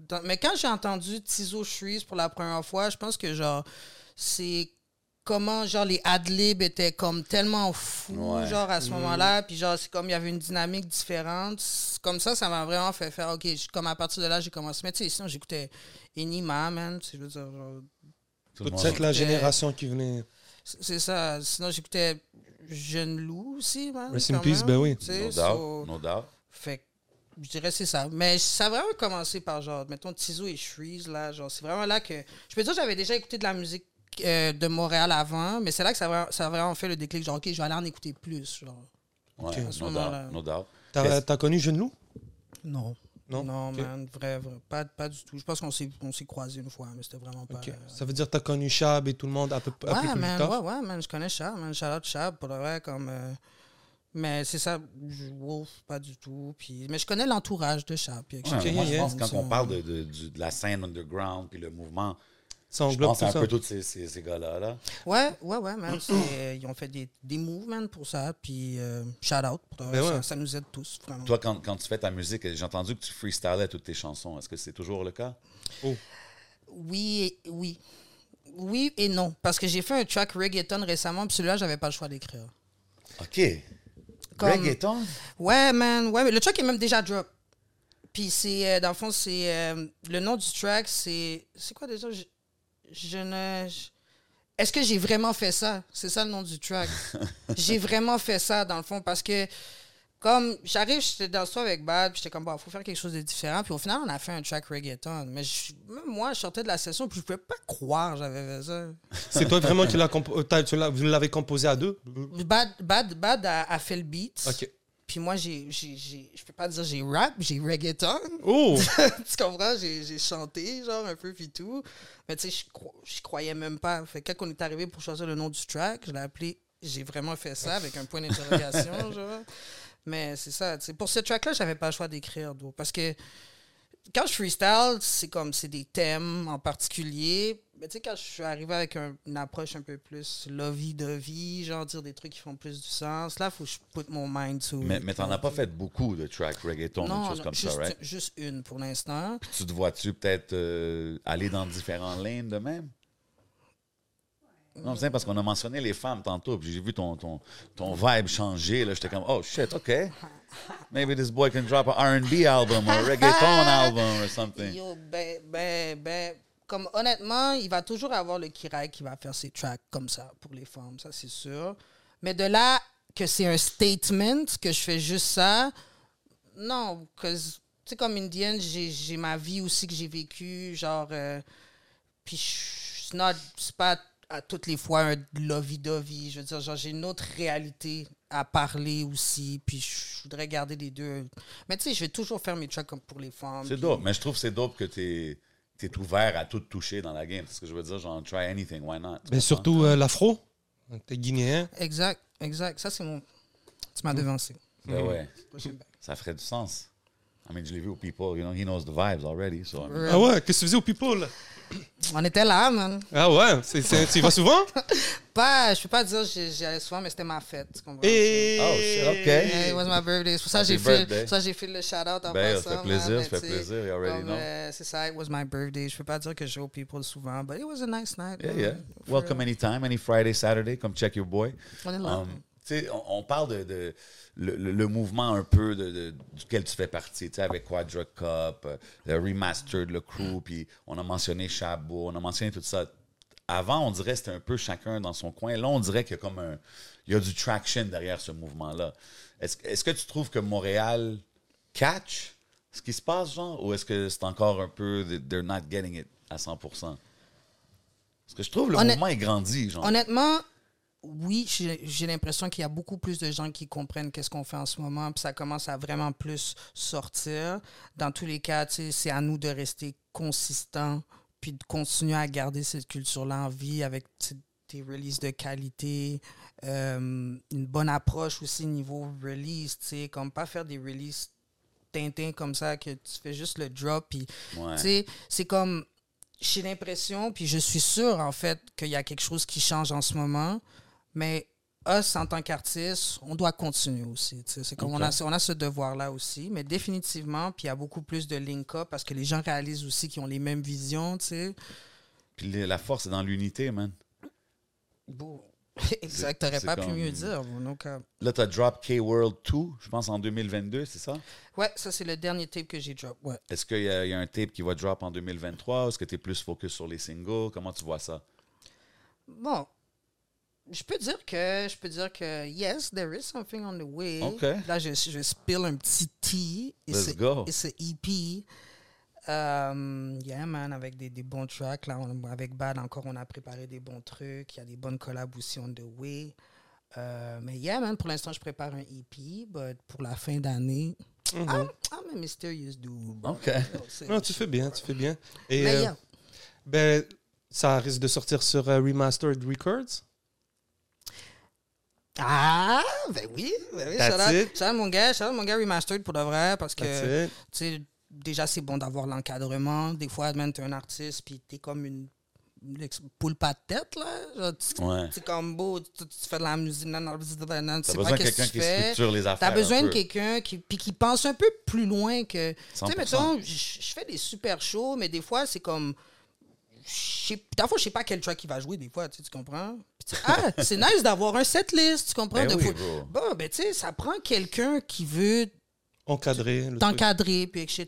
Dans- mais quand j'ai entendu Tizo Shreeze pour la première fois, je pense que, genre, c'est comment, genre, les ad-libs étaient comme tellement fous, Ouais. genre, à ce moment-là. Puis, genre, c'est comme il y avait une dynamique différente. Comme ça, ça m'a vraiment fait faire, OK, comme à partir de là, j'ai commencé. Mais tu sais, sinon, j'écoutais Enima, man. Je veux dire, Peut-être la génération qui venait. c'est ça. Sinon, j'écoutais Jeune Loup aussi, man. Rest in quand peace, même, ben oui. No so- doubt, no doubt. Fait que je dirais c'est ça. Mais ça a vraiment commencé par genre, mettons, Tizo et Shreeze, là. Genre, c'est vraiment là que. Je peux dire que j'avais déjà écouté de la musique euh, de Montréal avant, mais c'est là que ça a, vraiment, ça a vraiment fait le déclic. Genre, OK, je vais aller en écouter plus. Genre. Ouais, À ce no doubt, no doubt. T'as connu Jeune Loup Non. Non? Non, Ok. man, vrai, vrai. Pas, pas du tout. Je pense qu'on s'est, on s'est croisés une fois, mais c'était vraiment pas. Ok. euh, Ça veut dire que t'as connu Chab et tout le monde un peu, peu Ouais, man, ouais, ouais, man, je connais Chab, man, shout out Chab, pour le vrai, comme... euh, mais c'est ça, Wolf, pas du tout, puis... Mais je connais l'entourage de Chab, puis Ouais, Ok, moi, je yeah, pense que quand on parle de, de, de la scène underground puis le mouvement, Ça je pense à un ça. peu tous ces, ces, ces gars-là. Là. Ouais, ouais, ouais, man, c'est- ils ont fait des, des moves, man, pour ça, puis euh, shout out, pour Ben ouais. ça, ça nous aide tous, vraiment. Toi, quand, quand tu fais ta musique, j'ai entendu que tu freestylais toutes tes chansons. Est-ce que c'est toujours le cas? Oui, et- oui. Oui et non, parce que j'ai fait un track reggaeton récemment, puis celui-là, j'avais pas le choix d'écrire. OK. Comme- Reggaeton? Ouais, man. Ouais, mais le track est même déjà drop. Puis c'est, euh, dans le fond, c'est. euh, le nom du track, c'est. C'est quoi déjà? Je, je ne. je- Est-ce que j'ai vraiment fait ça? C'est ça le nom du track. j'ai vraiment fait ça, dans le fond, parce que. Comme j'arrive, j'étais dans le studio avec Bad, puis j'étais comme, bon, faut faire quelque chose de différent. Puis au final, on a fait un track reggaeton. Mais je- même moi, je sortais de la session, puis je pouvais pas croire que j'avais fait ça. C'est toi vraiment qui euh, l'as- vous l'avez composé à deux? Bad, Bad, Bad a, a fait le beat. Ok. Puis moi, j'ai, je peux pas dire j'ai rap, j'ai reggaeton. Oh tu comprends? J'ai, chanté, genre, un peu, puis tout. Mais tu sais, je cro- je croyais même pas. Fait quand on est arrivé pour choisir le nom du track, je l'ai appelé J'ai vraiment fait ça avec un point d'interrogation, genre. Mais c'est ça. Pour ce track-là, j'avais pas le choix d'écrire. Parce que quand je freestyle, c'est comme, c'est des thèmes en particulier. Mais tu sais, quand je suis arrivé avec un- une approche un peu plus lovey de vie, genre dire des trucs qui font plus du sens, là, faut que je put mon mind to Mais, mais t'en as pas fait beaucoup de tracks reggaeton, des Non, choses non, comme juste, ça, right? juste une pour l'instant. Tu te vois-tu peut-être euh, aller dans différents lanes de même? Non, c'est parce qu'on a mentionné les femmes tantôt, puis j'ai vu ton, ton, ton vibe changer. là. J'étais comme, oh shit, OK. Maybe this boy can drop a R&B album or a reggaeton album or something. Yo, ben, ben, ben, comme honnêtement, il va toujours avoir le Kirai qui va faire ses tracks comme ça pour les femmes, ça c'est sûr. Mais de là que c'est un statement, que je fais juste ça, non, parce que, tu sais, comme indienne, j'ai ma vie aussi que j'ai vécue, genre, euh, puis c'est pas à toutes les fois un lovey-dovey, je veux dire, genre, j'ai une autre réalité à parler aussi, puis je voudrais garder les deux. Mais tu sais, je vais toujours faire mes tracks comme pour les femmes. C'est puis- dope, mais je trouve que c'est dope que t'es es ouvert à tout toucher dans la game. C'est ce que je veux dire, genre, try anything, why not? Tu Mais surtout euh, l'afro. T'es guinéen. Exact, exact. Ça, c'est mon. Tu m'as devancé. Ben ouais, ça ferait du sens. I mean, je l'ai vu au People, you know, he knows the vibes already, so... I mean, Ah ouais, qu'est-ce que tu faisais au People? On était là, man. Ah ouais, c'est, c'est- tu y vas souvent? Pas, je peux pas dire que j'y allais souvent, mais c'était ma fête. Tu comprends? Et... Oh, shit, OK. Yeah, it was my birthday. C'est pour ça que j'ai fait, le shout-out en Ben, passant. ça fait plaisir, ça fait plaisir, you already comme, know. euh, c'est ça, it was my birthday. Je peux pas dire que je joue au People souvent, but it was a nice night. Yeah, man. yeah. Welcome real. anytime, any Friday, Saturday, come check your boy. On est là. Um, on, on parle de, de le, mouvement un peu de, de- duquel tu fais partie, tu sais, avec Quadra Cup, euh, le Remastered, le crew, puis on a mentionné Chabot, on a mentionné tout ça. Avant, on dirait que c'était un peu chacun dans son coin. Là, on dirait qu'il y a comme un... Il y a du traction derrière ce mouvement-là. Est-ce est-ce que tu trouves que Montréal catch ce qui se passe, genre, ou est-ce que c'est encore un peu... They're not getting it à 100% Parce que je trouve le Honnêt- mouvement est grandi, genre. Honnêtement, oui, j'ai l'impression qu'il y a beaucoup plus de gens qui comprennent qu'est-ce qu'on fait en ce moment, puis ça commence à vraiment plus sortir. Dans tous les cas, tu sais, c'est à nous de rester consistants, puis de continuer à garder cette culture-là en vie avec des releases de qualité, euh, une bonne approche aussi niveau release, tu sais, comme pas faire des releases Tintin comme ça, que tu fais juste le drop, puis Ouais. tu sais, c'est comme. J'ai l'impression, puis je suis sûre, en fait, qu'il y a quelque chose qui change en ce moment. Mais us, en tant qu'artistes, on doit continuer aussi. C'est comme on, a, on a ce devoir-là aussi. Mais définitivement, puis il y a beaucoup plus de link-up parce que les gens réalisent aussi qu'ils ont les mêmes visions, tu sais. Puis la force est dans l'unité, man. Bon. exact, t'aurais pas pu mieux dire. donc, euh, Là, tu as drop K-World 2, je pense, en 2022, c'est ça? ouais, ça, c'est le dernier tape que j'ai drop. Ouais. Est-ce qu'il y, y a un tape qui va drop en 2023? Est-ce que tu es plus focus sur les singles? Comment tu vois ça? Bon. Je peux dire que je peux dire que yes, there is something on the way. OK. Là, je, je spill un petit tea. Let's It's a- go. It's a EP. Um, yeah, man, avec des, des bons tracks. Là, on- avec Bad, encore, on a préparé des bons trucs. Il y a des bonnes collabs aussi on the way. Euh, mais yeah, man, pour l'instant, je prépare un EP. But pour la fin d'année, I'm, I'm a mysterious dude. OK. Non, tu fais bien, tu fais bien. Et Mais euh, yeah. ben, ça risque de sortir sur euh, Remastered Records? Ah, ben oui. Ben oui out mon gars, out mon gars Remastered pour de vrai, parce que, tu déjà, c'est bon d'avoir l'encadrement. Des fois, man, t'es un artiste, puis t'es comme une, poule pas de tête, là. Ouais. C'est comme beau, tu, tu fais de la musique, non, non, non, tu sais pas besoin de qu'est-ce quelqu'un que tu fais. T'as besoin de quelqu'un qui, puis qui pense un peu plus loin que. Tu sais, 100%. mettons, je fais des super shows, mais des fois, c'est comme. je sais- Parfois, je sais pas quel track il va jouer, des fois, tu sais, tu comprends? Puis ah, c'est nice d'avoir un setlist, tu comprends? Ben De oui, fois- bro. Bon, ben, tu sais, ça prend quelqu'un qui veut Truc. t'encadrer, puis etc.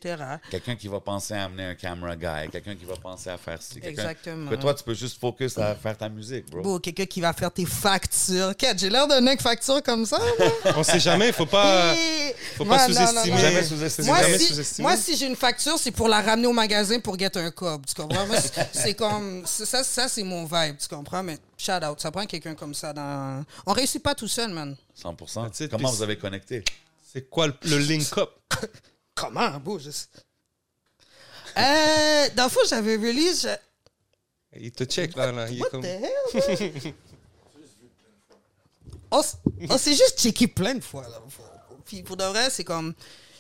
Quelqu'un qui va penser à amener un camera guy, quelqu'un qui va penser à faire ci, Exactement. Que toi, tu peux juste focus à faire ta musique, bro. Bon, quelqu'un qui va faire tes factures. J'ai l'air d'un mec facture comme ça, moi. On sait jamais, faut pas, faut pas sous-estimer. Jamais sous-estimer. Moi, Jamais si, sous-estimer. moi, si j'ai une facture, c'est pour la ramener au magasin pour get un cob. Tu comprends? C'est- comme. Ça, ça c'est mon vibe, tu comprends? Mais shout out, ça prend quelqu'un comme ça dans. On réussit pas tout seul, man. 100%. That's it. Comment vous avez connecté? C'est quoi le, le link-up? Comment, beau? Je sais. Euh, dans le fond, j'avais release. je- Il te check là. là. Il est What comme... the hell? man? on s- on s'est juste checké plein de fois. Là. Puis pour de vrai, c'est comme.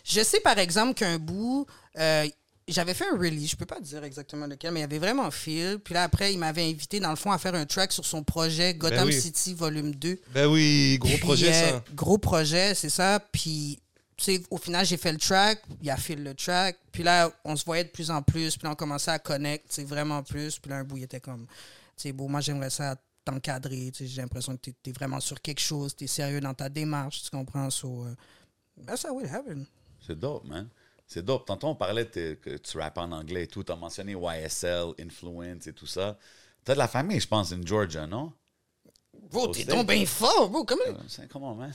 Je sais par exemple qu'un bout, euh, j'avais fait un release, je peux pas dire exactement lequel, mais il y avait vraiment feel. Puis là, après, il m'avait invité, dans le fond, à faire un track sur son projet Gotham oui. City Volume 2. Ben oui, gros Puis, projet euh, ça. Gros projet, c'est ça. Puis, tu sais, au final, j'ai fait le track, il a fait le track. Puis là, on se voyait de plus en plus. Puis là, on commençait à connecter, tu sais, vraiment plus. Puis là, un bout, il était comme, tu sais, bon, moi, j'aimerais ça t'encadrer. Tu sais, j'ai l'impression que tu es, vraiment sur quelque chose, tu es sérieux dans ta démarche, tu comprends? So, uh, that's how it happened. C'est dope, man. C'est dope. Tantôt, on parlait que tu rappes en anglais et tout. Tu as mentionné YSL, Influence et tout ça. Tu as de la famille, je pense, in Georgia, non? Bro, t'es donc bien fort, bro. Comment, Euh, c'est- Come on, man?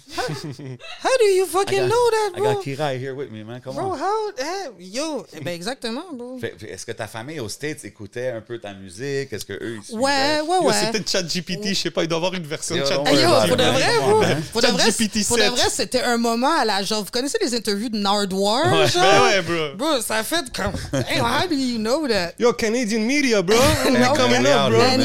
how do you fucking I got- know that, I bro? got Kirai here with me, man. Come Bro, on. how, eh, yo, eh ben exactement, bro. Est-ce que ta famille aux States écoutait un peu ta musique? Est-ce que eux ils suivaient? Ouais, ouais, Yo, ouais. c'est peut-être ChatGPT, je sais pas, il doit y avoir une version de Yo, ChatGPT. don't Hey, yo, pour de vrai, bro, Come on, pour de vrai, ChatGPT pour de 7. vrai, c'était un moment à la genre. Vous connaissez les interviews de Nardwar, Ouais. genre? Ben ouais, bro. Bro, ça fait comme. Hey, how do you know that? Yo, Canadian media, bro. We No, coming up, bro. Man,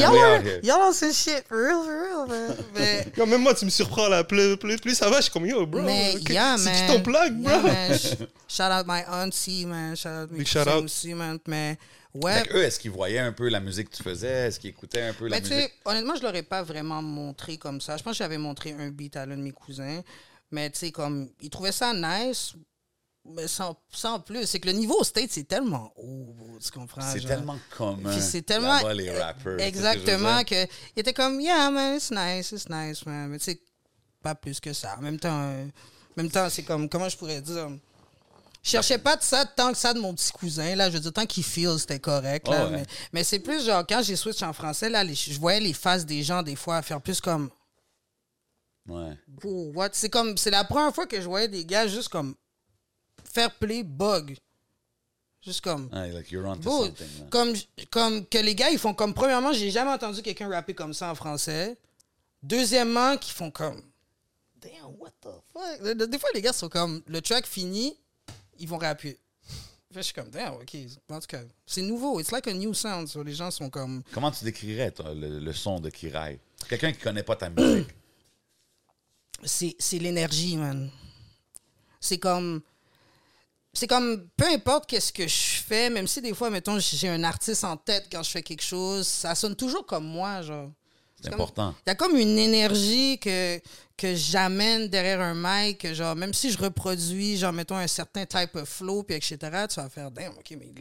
y'all on some shit, for real, for real, man. Mais, Yo, même moi, tu me surprends là. Plus, plus, plus ça va, je suis comme yo, bro. mais ok, yeah, c'est man. qui ton plug, bro? Yeah, man. Sh- Shout out my auntie, man. Shout out mes Big shout cousins out. aussi, man. Mais, ouais. Fait que eux, est-ce qu'ils voyaient un peu la musique que tu faisais? Est-ce qu'ils écoutaient un peu la Mais tu sais, musique? honnêtement, je l'aurais pas vraiment montré comme ça. Je pense que j'avais montré un beat à l'un de mes cousins. Mais tu sais, comme, ils trouvaient ça nice, mais sans, sans plus. C'est que le niveau au State, c'est tellement haut, bro, tu comprends? C'est tellement commun. Puis c'est tellement. Les rappers. Exactement, que il était comme, yeah, man, it's nice, it's nice, man. Mais tu sais, pas plus que ça. En même temps, euh, en même temps c'est comme, comment je pourrais dire? Je cherchais pas de ça tant que ça de mon petit cousin. Là, je veux dire, tant qu'il feel, c'était correct. Là, Oh, ouais. Mais, mais c'est plus genre, quand j'ai switch en français, là, les- je voyais les faces des gens, des fois, faire plus comme, Ouais. oh, what? C'est comme, c'est la première fois que je voyais des gars juste comme, faire play bug. Juste comme, Ouais, like you're onto Bro, something. comme, comme que les gars, ils font comme. Premièrement, j'ai jamais entendu quelqu'un rapper comme ça en français. Deuxièmement, qu'ils font comme. Damn, what the fuck? Des- fois, les gars sont comme. Le track fini, ils vont rapper. Je suis comme, damn, ok. En tout cas, c'est nouveau. It's like a new sound. so les gens sont comme. Comment tu décrirais toi, le, le son de Kirai? Quelqu'un qui connaît pas ta musique. c'est l'énergie, man. C'est comme. C'est comme, peu importe qu'est-ce que je fais, même si des fois, mettons, j'ai un artiste en tête quand je fais quelque chose, ça sonne toujours comme moi, genre. C'est important. Il y a comme une énergie que, que j'amène derrière un mic, genre, même si je reproduis, genre, mettons, un certain type of flow, puis etc., tu vas faire, damn, ok, mais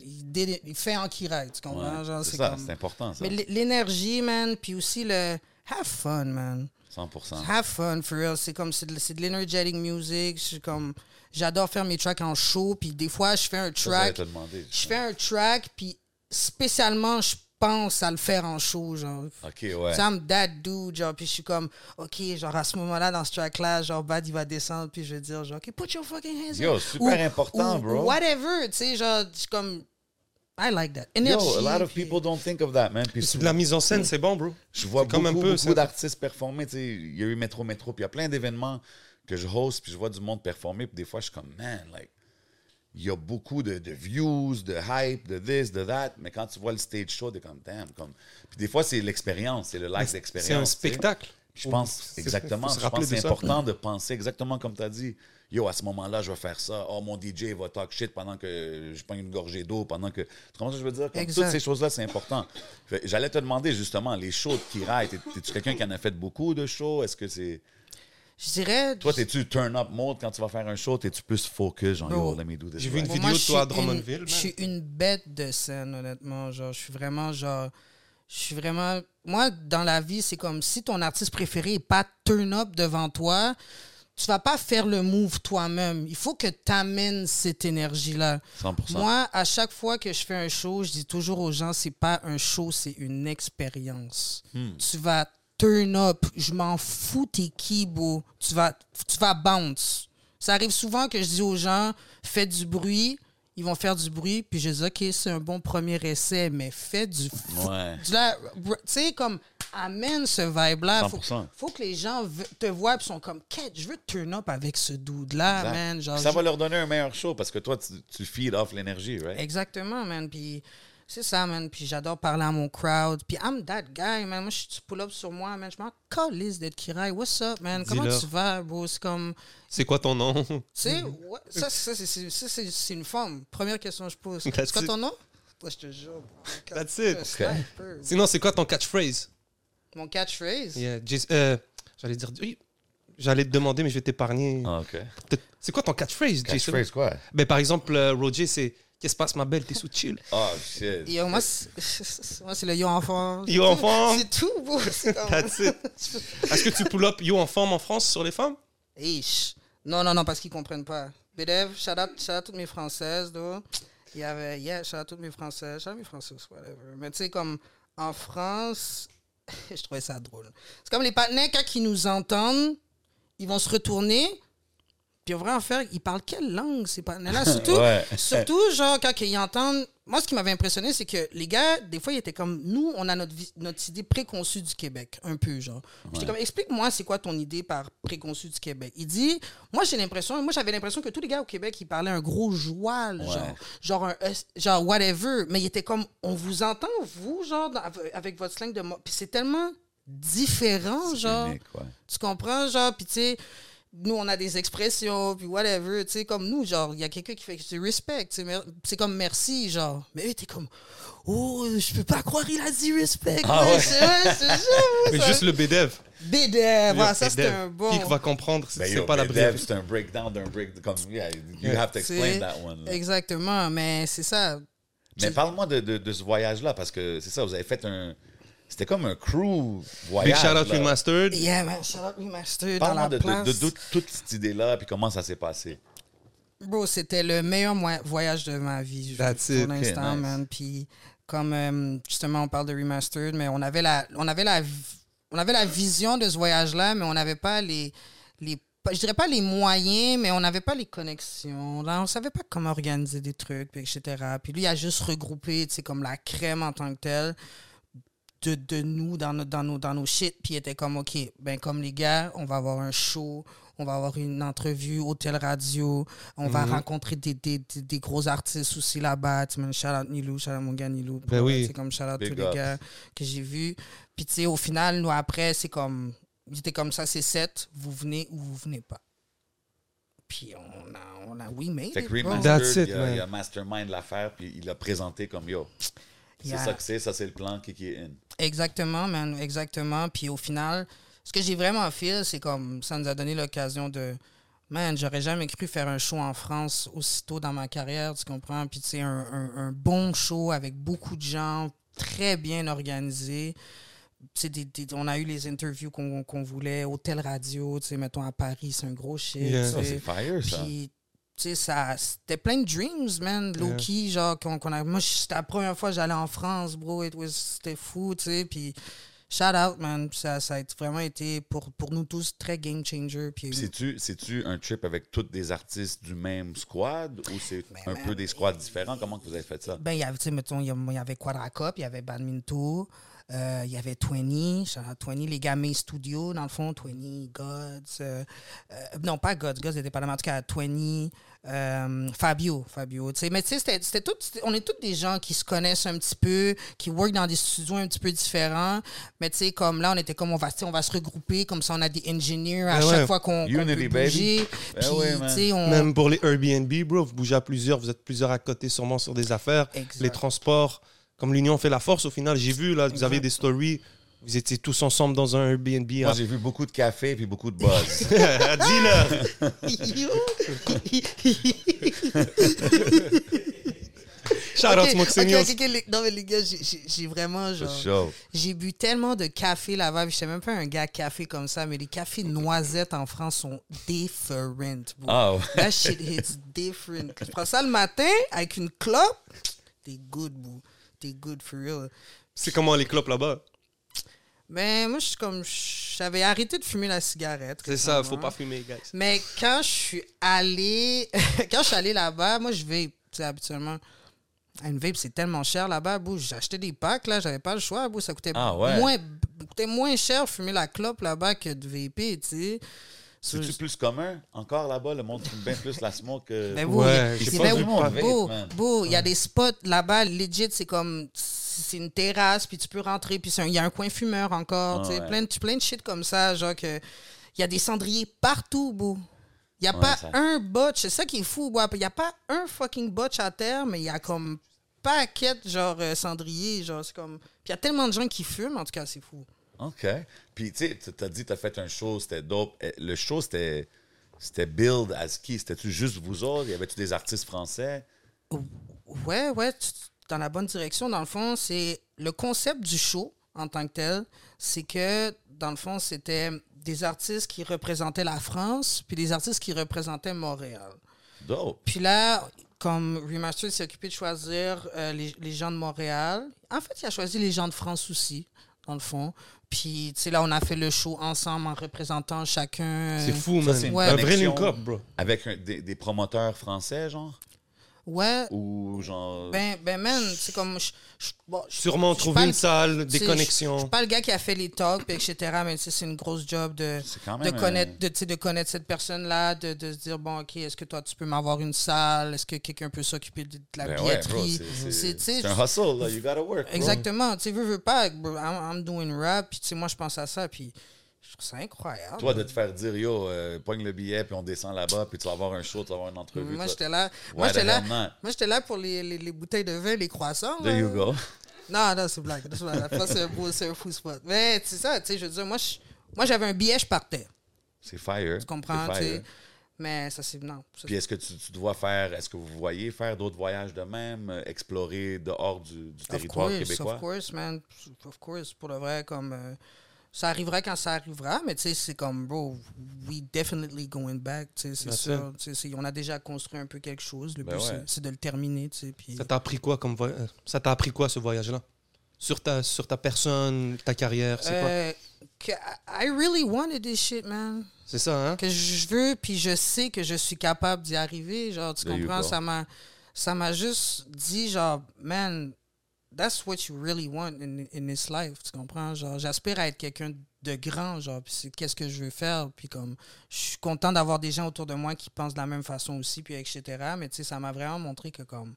il, il fait en qui tu comprends? Ouais, c'est ça, comme- c'est important ça. mais l'énergie, man, puis aussi le. have fun, man. 100%. Have fun, for real. C'est comme, c'est de, c'est de l'energetic music. C'est comme, j'adore faire mes tracks en show. Puis des fois, je fais un Ça, track. te demander. Je fais un track, puis spécialement, je pense à le faire en show, genre. Ok, ouais. I'm that dude, genre, puis je suis comme, OK, genre, à ce moment-là, dans ce track-là, genre, Bad, il va descendre, puis je vais dire, genre, OK, put your fucking hands Yo, up. super important, ou bro. Whatever, tu sais, genre, je suis comme, I like that. Yo, Energy. a lot of puis- people don't think of that, man. Puis C'est de la mise en scène, c'est bon, bro. Je vois beaucoup, un peu, beaucoup d'artistes performer. tu sais, Il y a eu Métro Métro, puis il y a plein d'événements que je host, puis je vois du monde performer, puis des fois, je suis comme, man, like, il y a beaucoup de, de views, de hype, de this, de that, mais quand tu vois le stage show, t'es comme, damn, comme... Puis des fois, c'est l'expérience, c'est le lac d'expérience. C'est un spectacle. Je pense, exactement, je pense que de c'est important de penser exactement comme tu as dit. Yo, à ce moment-là, je vais faire ça. Oh, mon DJ va talk shit pendant que je prends une gorgée d'eau, pendant que... Tu comprends ce que je veux dire? Comme toutes ces choses-là, c'est important. J'allais te demander, justement, les shows raillent, t'es- t'es-tu quelqu'un qui en a fait beaucoup de shows? Est-ce que c'est... Je dirais. Toi, t'es-tu turn-up mode quand tu vas faire un show? T'es-tu plus focus, genre, yo, let me do this j'ai vu une vidéo de toi à Drummondville. Je suis une bête de scène, honnêtement. Genre, je suis vraiment, genre. Je suis vraiment. Moi, dans la vie, c'est comme si ton artiste préféré n'est pas turn up devant toi, tu vas pas faire le move toi-même. Il faut que tu amènes cette énergie-là. 100%. Moi, à chaque fois que je fais un show, je dis toujours aux gens, c'est pas un show, c'est une expérience. Hmm. Tu vas turn up, je m'en fous t'es qui, beau. Tu vas, tu vas bounce. Ça arrive souvent que je dis aux gens, faites du bruit, ils vont faire du bruit, puis je dis, OK, c'est un bon premier essai, mais fais du Ouais. Tu sais, comme, amène ce vibe-là. Faut, 100%. faut que les gens te voient et sont comme, Quête, je veux turn up avec ce dude-là, man. Genre, ça je- va leur donner un meilleur show parce que toi, tu, tu feed off l'énergie, right? Exactement, man. Puis c'est ça, man. Puis j'adore parler à mon crowd. Puis I'm that guy, man. Moi, je tu pull up sur moi, man. Je m'en calisse d'être Kirai. What's up, man? Comment tu vas, bro? C'est comme, C'est quoi ton nom? tu sais, ouais, ça, ça, c'est- c'est ça, c'est- c'est une femme. Première question que je pose. That's C'est quoi it. ton nom? Je te jure. bro. That's it. Sinon, c'est quoi ton catchphrase? Mon catchphrase? Yeah, euh, J'allais dire. Oui, j'allais te demander, mais je vais t'épargner. Ah, C'est quoi ton catchphrase, Jason? Catchphrase, quoi? Ben, par exemple, euh, Roger, c'est Qu'est-ce qui se passe, ma belle? T'es sous chill? Oh, shit. Yo, moi, c'est moi, c'est le yo enfant. Yo en forme. C'est tout, bro. C'est That's it. Est-ce que tu pull up yo en forme en France sur les femmes? Ish. Non, non, non, parce qu'ils comprennent pas. Bedev, shout out, shout out toutes mes françaises, though. Il y avait, yeah, shout out toutes mes françaises, shout out mes françaises, whatever. Mais tu sais, comme en France, je trouvais ça drôle. C'est comme les partenaires, quand ils nous entendent, ils vont se retourner, puis en faire, ils parlent quelle langue, ces? Surtout, Ouais. surtout, genre, quand ils entendent. Moi, ce qui m'avait impressionné, c'est que les gars, des fois, ils étaient comme. Nous, on a notre, notre idée préconçue du Québec, un peu, genre. J'étais comme, explique-moi, c'est quoi ton idée par préconçu du Québec? Il dit, moi, j'ai l'impression, moi, j'avais l'impression que tous les gars au Québec, ils parlaient un gros joual, genre. Genre, un, euh, genre, whatever. Mais il était comme, on vous entend, vous, genre, dans- avec votre slang de. Puis c'est tellement différent, genre. Unique, ouais. Tu comprends, genre, puis tu sais, nous, on a des expressions, puis whatever, tu sais, comme nous, genre, il y a quelqu'un qui fait c'est respect, tu mer- c'est comme merci, genre. Mais eux, t'es comme, oh, je peux pas croire, il a dit respect. Ah ouais. C'est vrai, c'est sûr. Mais juste le BDEV. Voilà, ça, BDEV. c'était un bon. Qui va comprendre? C'est Ben, c'est yo, pas la Dev, brève. C'est un breakdown d'un break. Comme, yeah, you have to explain C'est- that one. là. Exactement, mais c'est ça. Mais parle-moi de, de, de ce voyage-là, parce que c'est ça, vous avez fait un. C'était comme un crew voyage. Big shout out. Remastered. Yeah, man, shout out Remastered Parle-moi de, de, place. de- de toute cette idée-là, puis comment ça s'est passé. Bro, c'était le meilleur voyage de ma vie. That's pour it. l'instant, Okay, nice. man. Puis, comme euh, justement, on parle de remastered, mais on avait la, on avait la, on avait la vision de ce voyage-là, mais on n'avait pas les, les, je dirais pas les moyens, mais on n'avait pas les connexions. Là, on savait pas comment organiser des trucs, puis etc. Puis lui, il a juste regroupé, tu sais, comme la crème en tant que telle de, de nous dans, nos- dans, nos, dans nos shit. Puis il était comme, OK, ben comme les gars, on va avoir un show, on va avoir une entrevue, hôtel radio, on va rencontrer des, des, des, des gros artistes aussi là-bas. Tu sais, shout out Nilou, shout out mon gars Nilou. Ben oui. C'est comme shout out Big tous les gars que j'ai vus. Puis tu sais, au final, nous après, c'est comme, il était comme ça, c'est sept, vous venez ou vous venez pas. Puis on a, on a, we made Fait it. Remastered, That's it, il, a, man. il a mastermind l'affaire, puis il l'a présenté comme yo. C'est Yeah. ça que c'est, ça c'est le plan est in. Exactement, man, exactement. Puis au final, ce que j'ai vraiment fait, c'est comme ça nous a donné l'occasion de. Man, j'aurais jamais cru faire un show en France aussitôt dans ma carrière, tu comprends? Puis tu sais, un, un- un bon show avec beaucoup de gens, très bien organisé. tu sais, des- des- on a eu les interviews qu'on qu'on voulait, Hôtel Radio, tu sais, mettons à Paris, c'est un gros shit. Yeah. c'est fire, ça. Puis, tu sais, ça, c'était plein de dreams, man. Low-key, genre, qu'on a. Moi, c'était la première fois que j'allais en France, bro. C'était fou, tu sais. Puis, shout out, man. Ça, ça a vraiment été, pour, pour nous tous, très game changer. Puis, C'est-tu, c'est-tu un trip avec tous des artistes du même squad ou c'est un peu des squads différents? Comment que vous avez fait ça? Ben, il y avait, tu sais, mettons, il y a- il y avait Quadracop, il y avait Badminton, euh, il y avait 20, shout out 20, les May Studio, dans le fond, 20, Gods, euh, euh, non, pas Gods, Gods n'était pas là, mais en tout cas, 20, euh, Fabio, Fabio, tu sais, mais tu sais, c'était- c'était tout, c'était- on est tous des gens qui se connaissent un petit peu, qui work dans des studios un petit peu différents, mais tu sais, comme là, on était comme, on va, on se regrouper, comme ça, on a des engineers à Ben chaque ouais. fois qu'on qu'on Unity, peut baby. bouger, Ben puis, ouais, man. tu sais, on... Même pour les Airbnb, bro, vous bougez à plusieurs, vous êtes plusieurs à côté sûrement sur des affaires. Exact. Les transports, comme l'union fait la force, au final, j'ai vu, là, vous avez des stories, vous étiez tous ensemble dans un Airbnb. Moi, à- j'ai vu beaucoup de café puis beaucoup de buzz. Dis-le! Shout out Ok, Smoke ok, Seniors. ok, ok, les- non, mais les gars, j'ai- vraiment, genre... J'ai bu tellement de café là-bas. puis J'étais même pas un gars café comme ça, mais les cafés noisettes en France sont different. bro. Ouais. That shit hits different. Je prends ça le matin avec une clope. T'es good, bro. T'es good for real. C'est comment les clopes là-bas? Ben, moi, je suis comme. J'avais arrêté de fumer la cigarette. C'est ça, faut pas fumer, guys. Mais quand je suis allé, quand je suis allé là-bas, moi je vape, tu sais, habituellement. Une vape, c'est tellement cher là-bas. J'achetais des packs, là, j'avais pas le choix. Ça coûtait, Ah ouais? moins, coûtait moins cher fumer la clope là-bas que de vaper, tu sais. C'est-tu plus commun? Encore là-bas? Le monde fume bien plus la smoke que. Ben, bro, Ouais, c'est pas ben, bro, man. bro, il y a des spots là-bas, legit, c'est comme, c'est une terrasse, puis tu peux rentrer, puis c'est il y a un coin fumeur encore, Ah tu sais, ouais. plein, de, plein de shit comme ça, genre que, il y a des cendriers partout, bro. Il n'y a Ouais, pas ça- un botch, c'est ça qui est fou. Il n'y a pas un fucking botch à terre, mais il y a comme paquet, genre, euh, cendrier, genre, c'est comme... Puis il y a tellement de gens qui fument, en tout cas, c'est fou. OK. Puis, tu sais, t'as dit, t'as fait un show, c'était dope. Eh, Le show, c'était. C'était build as qui? C'était-tu juste vous autres? Y avait-tu des artistes français? Ouais, ouais, tu- dans la bonne direction. Dans le fond, c'est le concept du show en tant que tel, c'est que dans le fond, c'était des artistes qui représentaient la France, puis des artistes qui représentaient Montréal. Dope. Puis là, comme Remastered s'est occupé de choisir euh, les, les gens de Montréal, en fait, il a choisi les gens de France aussi, dans le fond. Puis, tu sais, là, on a fait le show ensemble en représentant chacun. C'est fou, man. c'est une Ouais. Un vrai up, bro. Avec un- des, des promoteurs français, genre? Ouais. Ou genre. Ben, ben, man, c'est comme. je- je- bon, je- Sûrement trouver une le- salle, des sais, Je, connexions. suis pas le gars qui a fait les talks, etc., mais c'est une grosse job de, de, connaître, un- de, tu sais, de connaître cette personne-là, de, de se dire, bon, OK, est-ce que toi, tu peux m'avoir une salle? Est-ce que quelqu'un peut s'occuper de, de la Ben billetterie? c'est- un hustle, là. You gotta work. bro. Exactement. Tu veux, veux pas, I'm, I'm doing rap, puis tu sais, moi, je pense à ça, puis je trouve ça incroyable. Toi, de te faire dire, yo, euh, pogne le billet, puis on descend là-bas, puis tu vas avoir un show, tu vas avoir une entrevue. moi, j'étais là. Moi, j'étais là. Moi, j'étais là pour les, les, les bouteilles de vin, les croissants. There you go. Non, non, c'est blague. c'est un beau, un fou spot. Mais c'est ça, tu sais, je veux dire, moi, j'avais un billet, je partais. C'est fire. Tu comprends, tu sais? Mais ça, c'est. Non. Puis est-ce que tu, tu dois faire, est-ce que vous voyez faire d'autres voyages de même, euh, explorer dehors du, du territoire course, québécois? Of course, man. Of course, pour le vrai, comme. euh, ça arrivera quand ça arrivera, mais tu sais, c'est comme, bro, we definitely going back, tu sais, c'est sûr. On a déjà construit un peu quelque chose. Le Ben but, ouais. c'est- de le terminer, tu sais. Ça t'a appris quoi comme voy- euh, Ça t'a appris quoi ce voyage-là? Sur ta, sur ta personne, ta carrière, c'est quoi? Euh, I really wanted this shit, man. C'est ça, hein? Que je veux, puis je sais que je suis capable d'y arriver. Genre, tu There comprends? go. Ça m'a, ça m'a juste dit, genre, man, that's what you really want in, in this life. Tu comprends? Genre, j'aspire à être quelqu'un de grand, genre, puis c'est qu'est-ce que je veux faire. Puis comme, je suis content d'avoir des gens autour de moi qui pensent de la même façon aussi, puis etc. Mais tu sais, ça m'a vraiment montré que comme,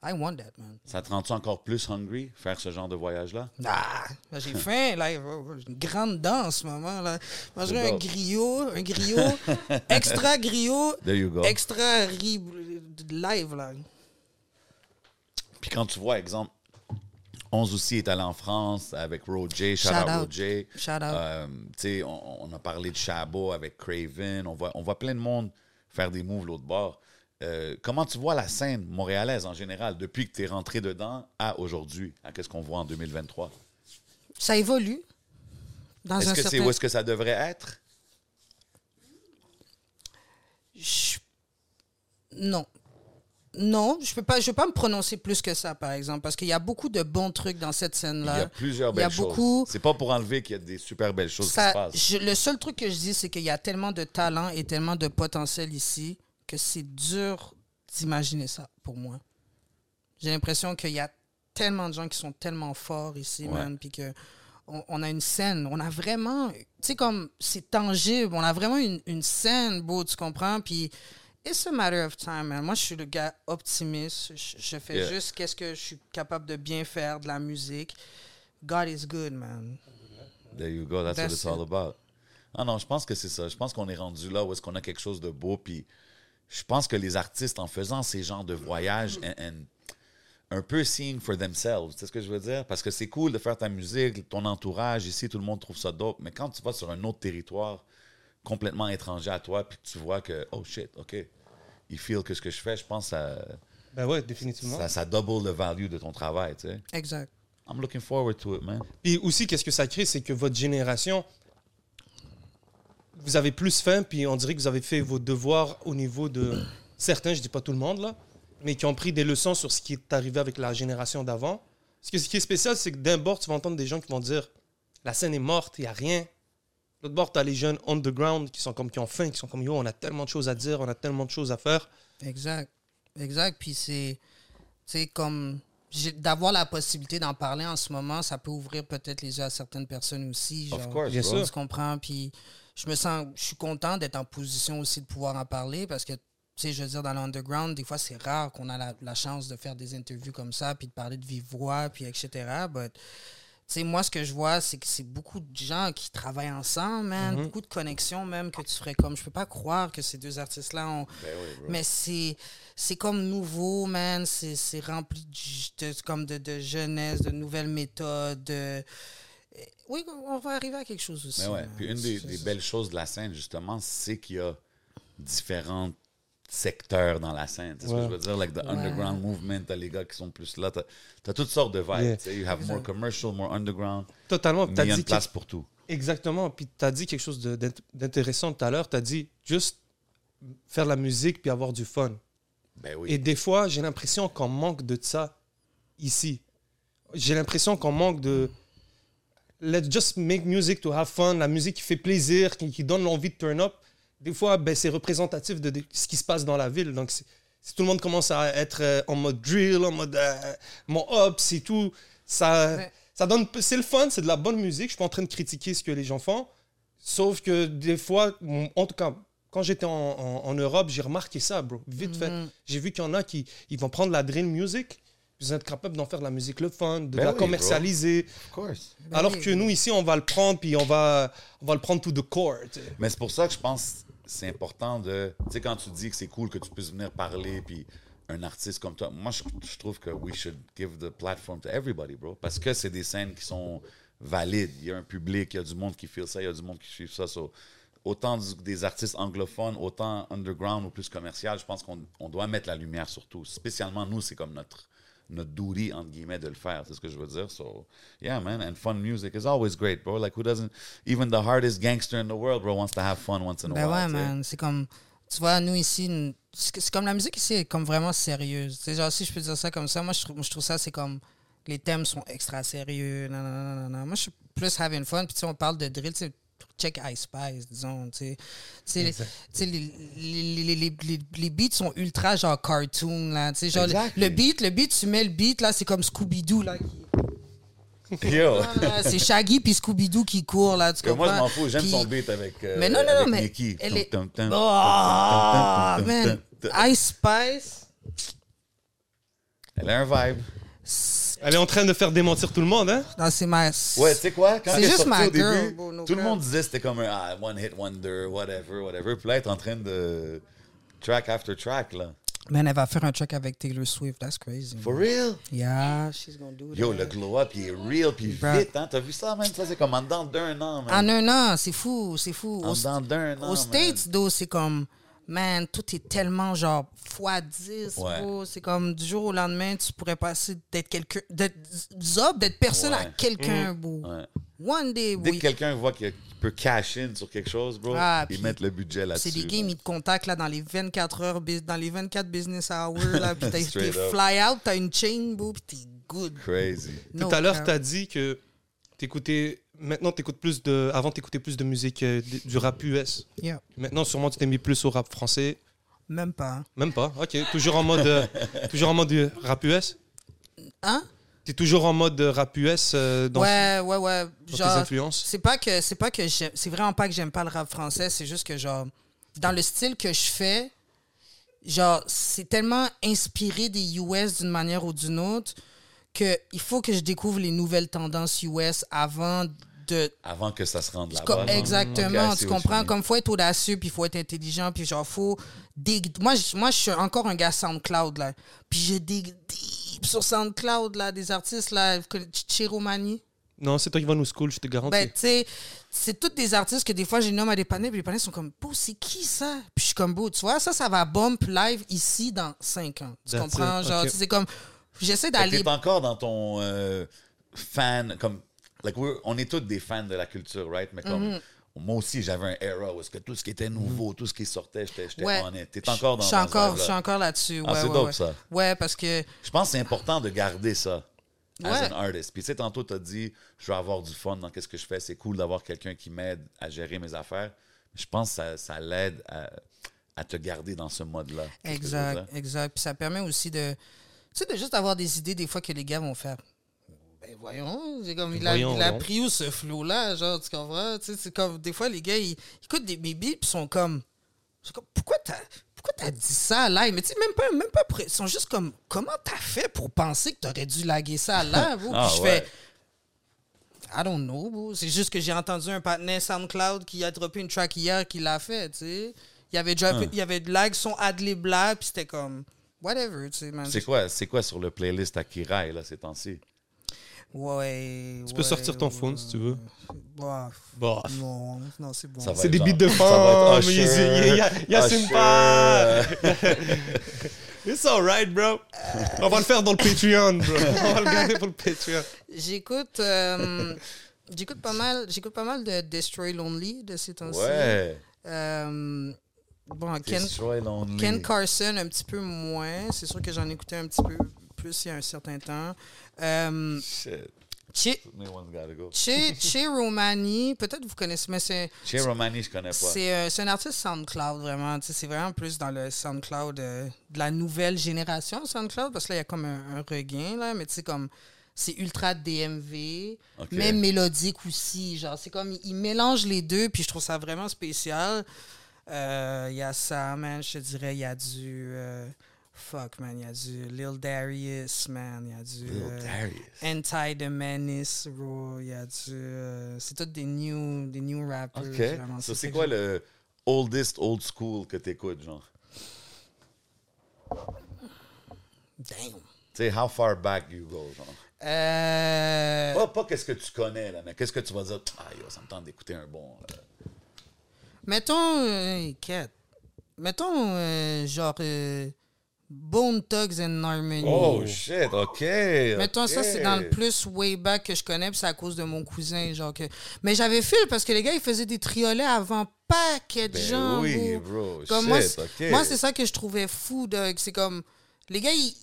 I want that, man. Ça te rend-tu encore plus hungry, faire ce genre de voyage-là? Ah, j'ai faim, là, une grande danse en ce moment, là. Manger C'est un griot, un griot, extra griot, There you go. extra riz live, là. Puis quand tu vois, exemple, 11 aussi est allé en France avec Roger, shout, Shout out out. Roger. Shout out. Euh, on, on a parlé de Chabot avec Craven. On voit, on voit plein de monde faire des moves l'autre bord. Euh, comment tu vois la scène montréalaise en général depuis que tu es rentré dedans à aujourd'hui, à qu'est-ce qu'on voit en 2023? Ça évolue. Dans Est-ce un que c'est où est-ce que ça devrait être? Je- Non. Non, je peux pas, je peux pas me prononcer plus que ça, par exemple, parce qu'il y a beaucoup de bons trucs dans cette Il y scène-là. a plusieurs il y a belles choses. beaucoup- C'est pas pour enlever qu'il y a des super belles choses Ça- qui se passent. je- le seul truc que je dis, c'est qu'il y a tellement de talent et tellement de potentiel ici que c'est dur d'imaginer ça pour moi. J'ai l'impression qu'il y a tellement de gens qui sont tellement forts ici, Ouais. man, puis que on, on a une scène, on a vraiment, tu sais comme c'est tangible, on a vraiment une, une scène, beau, tu comprends, puis it's a matter of time, man. Moi, je suis le gars optimiste, je, je fais Yeah. juste qu'est-ce que je suis capable de bien faire, de la musique. God is good, man. There you go, that's, what it's all about. Ah non, je pense que c'est ça. Je pense qu'on est rendu là où est-ce qu'on a quelque chose de beau. Puis je pense que les artistes, en faisant ces genres de voyages, and- and un peu seeing for themselves, sais ce que je veux dire? Parce que c'est cool de faire ta musique, ton entourage, ici, tout le monde trouve ça dope. Mais quand tu vas sur un autre territoire complètement étranger à toi, puis tu vois que, oh shit, OK, ils feel que ce que je fais, je pense que ça, Ben ouais, définitivement. ça, ça double le value de ton travail, tu sais. Exact. I'm looking forward to it, man. Puis aussi, qu'est-ce que ça crée, c'est que votre génération, vous avez plus faim, puis on dirait que vous avez fait vos devoirs au niveau de certains, je dis pas tout le monde, là, mais qui ont pris des leçons sur ce qui est arrivé avec la génération d'avant. Parce que ce qui est spécial, c'est que d'un bord, tu vas entendre des gens qui vont dire la scène est morte, il n'y a rien. L'autre bord, tu as les jeunes underground qui sont comme qui ont faim, qui sont comme yo, on a tellement de choses à dire, on a tellement de choses à faire. Exact. Exact. Puis c'est, c'est comme j'ai- d'avoir la possibilité d'en parler en ce moment, ça peut ouvrir peut-être les yeux à certaines personnes aussi. Of genre, course, Bien sûr. Tu comprends? Puis je me sens, je suis content d'être en position aussi de pouvoir en parler parce que, tu sais, je veux dire, dans l'underground, des fois, c'est rare qu'on a la, la chance de faire des interviews comme ça, puis de parler de vive voix, puis etc. But, tu sais, moi, ce que je vois, c'est que c'est beaucoup de gens qui travaillent ensemble, man. Mm-hmm. Beaucoup de connexions, même, que tu ferais comme. Je peux pas croire que ces deux artistes-là ont. Ben oui. Mais c'est c'est comme nouveau, man. C'est rempli de, comme de, de jeunesse, de nouvelles méthodes. de- Oui, on va arriver à quelque chose aussi. Ouais. man. Puis une des, belles choses de la scène, justement, c'est qu'il y a différents secteurs dans la scène. Tu sais ce que je veux dire? Like the underground movement, t'as les gars qui sont plus là. T'as as toutes sortes de vibes. Yeah. tu sais. You have more commercial, more underground. Totalement. T'as il y a dit une que- place pour tout. Exactement. Puis tu as dit quelque chose d'intéressant tout à l'heure. Tu as dit juste faire la musique puis avoir du fun. Ben oui. Et des fois, j'ai l'impression qu'on manque de ça ici. J'ai l'impression qu'on manque de. Let's just make music to have fun. La musique qui fait plaisir, qui, qui donne l'envie de turn up. Des fois, ben, c'est représentatif de, de ce qui se passe dans la ville. Donc, si tout le monde commence à être euh, en mode drill, en mode euh, mon up, c'est tout, ça, Ouais. ça donne. C'est le fun, c'est de la bonne musique. Je suis pas en train de critiquer ce que les gens font. Sauf que des fois, en tout cas, quand j'étais en, en- en Europe, j'ai remarqué ça, bro. Vite fait. Mhm. J'ai vu qu'il y en a qui ils vont prendre la drill music, ils vont être capables d'en faire de la musique le fun, de Ben la oui, commercialiser. Of course. Ben alors oui. que nous, ici, on va le prendre, puis on va, on va le prendre to the core. tu sais. Mais c'est pour ça que je pense c'est important de. Tu sais, quand tu dis que c'est cool que tu puisses venir parler, puis un artiste comme toi, moi, je, trouve que we should give the platform to everybody, bro. Parce que c'est des scènes qui sont valides. Il y a un public, il y a du monde qui feel ça, il y a du monde qui suit ça. So, autant des artistes anglophones, autant underground ou plus commercial, je pense qu'on on doit mettre la lumière sur tout. Spécialement, nous, c'est comme notre notre duty, entre guillemets, de le faire. C'est ce que je veux dire. So, yeah, man. And fun music is always great, bro. Like, who doesn't... Even the hardest gangster in the world, bro, wants to have fun once in a Ben while. ouais, man. C'est comme. Tu vois, nous ici, c'est c'est comme la musique ici est comme vraiment sérieuse. Sais, genre, si je peux dire ça comme ça, moi, je trouve, moi, je trouve ça, c'est comme. Les thèmes sont extra sérieux. Non, non, non, non, non. Moi, je suis plus having fun. Puis, tu sais, on parle de drill, tu sais, check Ice Spice, disons, tu sais. Les- beats sont ultra, genre, cartoon, là. Tu sais, genre, le- Exactly. le beat, le beat, tu mets le beat, là, c'est comme Scooby-Doo, là. qui- Yo! Ah, c'est Shaggy puis Scooby-Doo qui court, là, tu Que moi, je comprends? m'en fous. J'aime son beat avec. euh, Mais non, non, non, mais elle est- Oh, man. Ice Spice. Elle a un vibe. Elle est en train de faire démentir tout le monde, hein? Non, c'est ma. Ouais, tu sais quoi? Quand C'est elle est juste sortie ma au girl, début, no tout le monde disait que c'était comme un ah, one hit wonder, whatever, whatever. Puis là, elle est en train de track after track, là. Man, elle va faire un track avec Taylor Swift. That's crazy. For real? Yeah, she's gonna do that. Yo, le glow-up, il est real, puis vite, hein? T'as vu ça, man? Ça, c'est comme en dedans d'un an, man. En un an, c'est fou, c'est fou. En Au- dedans d'un an, Aux man. States, though, c'est comme. Man, tout est tellement genre fois 10, Ouais. bro. C'est comme du jour au lendemain, tu pourrais passer d'être quelqu'un, d'être zob, d'être personne à quelqu'un, bro. Ouais. One day, Dès oui. que quelqu'un voit qu'il peut cash in sur quelque chose, bro, Ah, ils mettent le budget là-dessus. C'est des games, ils te contactent là, dans les 24 heures, dans les 24 business hours, là, puis t'as- fly out, t'as une chain, bro, puis t'es good. Crazy. No Tout à l'heure, cap. tu as dit que t'écoutais. Maintenant, t'écoutes plus de. Avant, t'écoutais plus de musique euh, du rap US. Yeah. Maintenant, sûrement, tu t'es mis plus au rap français. Même pas. hein. Même pas? Ok. Toujours en mode. euh, toujours en mode euh, rap US. Hein? T'es toujours en mode euh, rap US euh, dans, ouais, ouais, ouais. dans tes Genre, influences? c'est pas que c'est pas que j'aime- c'est vraiment pas que j'aime pas le rap français, c'est juste que genre dans le style que je fais, genre c'est tellement inspiré des US d'une manière ou d'une autre que il faut que je découvre les nouvelles tendances US avant de Avant que ça se rende là-bas. Exactement, tu comprends? Comme faut être audacieux, puis il faut être intelligent, puis genre faut dig. Moi, je- moi, je suis encore un gars SoundCloud là, puis je dig deep sur SoundCloud là, des artistes là, Chiromani. Non, c'est toi qui vas nous school, je te garantis. Ben, tu sais, c'est tous des artistes que des fois, j'ai nomme à des panels, puis les panels sont comme, Bro, c'est qui ça? Puis je suis comme, Bro, tu vois, ça, ça va bump live ici dans 5 ans. Tu That's comprends? it, Genre, ok. tu sais, c'est comme, j'essaie d'aller. T'es encore dans ton euh, fan, comme, like we're- on est tous des fans de la culture, right? Mais comme, Mm-hmm. moi aussi, j'avais un era où que tout ce qui était nouveau, tout ce qui sortait, j'étais Ouais. on est. T'es encore dans Je suis dans encore, je suis encore là-dessus. Ah, ouais, c'est ouais, ça. Ouais, parce que. Je pense que c'est important de garder ça as an artist. Puis tu sais, tantôt, tu as dit, je veux avoir du fun dans qu'est-ce que je fais. C'est cool d'avoir quelqu'un qui m'aide à gérer mes affaires. Je pense que ça, ça l'aide à, à te garder dans ce mode-là. Exact, exact. Puis ça permet aussi de, tu sais, de juste avoir des idées des fois que les gars vont faire. Ben voyons, c'est comme il a, Voyons il a pris où ce flow-là, genre, tu comprends? Tu sais, c'est comme, des fois, les gars, ils, ils écoutent des bébés, puis sont comme, pourquoi t'as, pourquoi t'as dit ça là? Mais tu sais, même pas, même pas, ils sont juste comme, comment t'as fait pour penser que t'aurais dû laguer ça là? vous? Ah, puis je ouais. fais, I don't know. C'est juste que j'ai entendu un partenaire SoundCloud qui a droppé une track hier qui l'a fait, tu sais. Il y avait droppé, Hein. il y avait de lag son adlib là, puis c'était comme whatever, tu sais, man. C'est quoi, c'est quoi sur le playlist Akirai, là, ces temps-ci? Ouais. Tu peux sortir ton phone si tu veux. Bah, non, non, c'est bon. C'est des beats de ça va être femme. Usher, Il y a-. Simpa. It's alright, bro. On va le faire dans le Patreon, bro. On va le garder pour le Patreon. J'écoute euh, j'écoute pas mal, j'écoute pas mal de Destroy Lonely de ces temps-ci. Ouais. Euh, bon, Ken, Destroy Lonely. Ken Carson, un petit peu moins. C'est sûr que j'en écoutais un petit peu plus il y a un certain temps. Shit. Che, che, che Romani, peut-être vous connaissez, mais c'est Chez Romani, je connais pas. c'est euh, un artiste SoundCloud, vraiment. Tu sais, C'est vraiment plus dans le SoundCloud euh, de la nouvelle génération SoundCloud, parce que là, il y a comme un, un regain, là, mais tu sais, comme c'est ultra DMV, Ok. mais mélodique aussi. Genre, c'est comme, il, mélange les deux, puis je trouve ça vraiment spécial. Euh, Il y a ça, man, je te dirais, il y a du. Fuck, man, il y a du Lil Darius, man, il y a du. Lil euh, Darius. Anti the Menace, bro. Il y a du. euh, c'est tous des new, des new rappers. OK. vraiment. So, ça c'est quoi le oldest old school que t'écoutes, genre? Damn. Tu sais, how far back you go, genre? Euh, Pas, pas qu'est-ce que tu connais, là, mais qu'est-ce que tu vas dire? Ah, yo, ça me tente d'écouter un bon. là. Mettons. Euh. Mettons, euh, genre. Bone Thugs and Harmony. Oh, shit, OK. Mettons, ça, c'est dans le plus way back que je connais, puis c'est à cause de mon cousin. Genre que... Mais j'avais fil parce que les gars, ils faisaient des triolets avant paquet de Ben gens. oui, bro. Comme shit, moi, moi, c'est ça que je trouvais fou. C'est comme. Les gars, ils.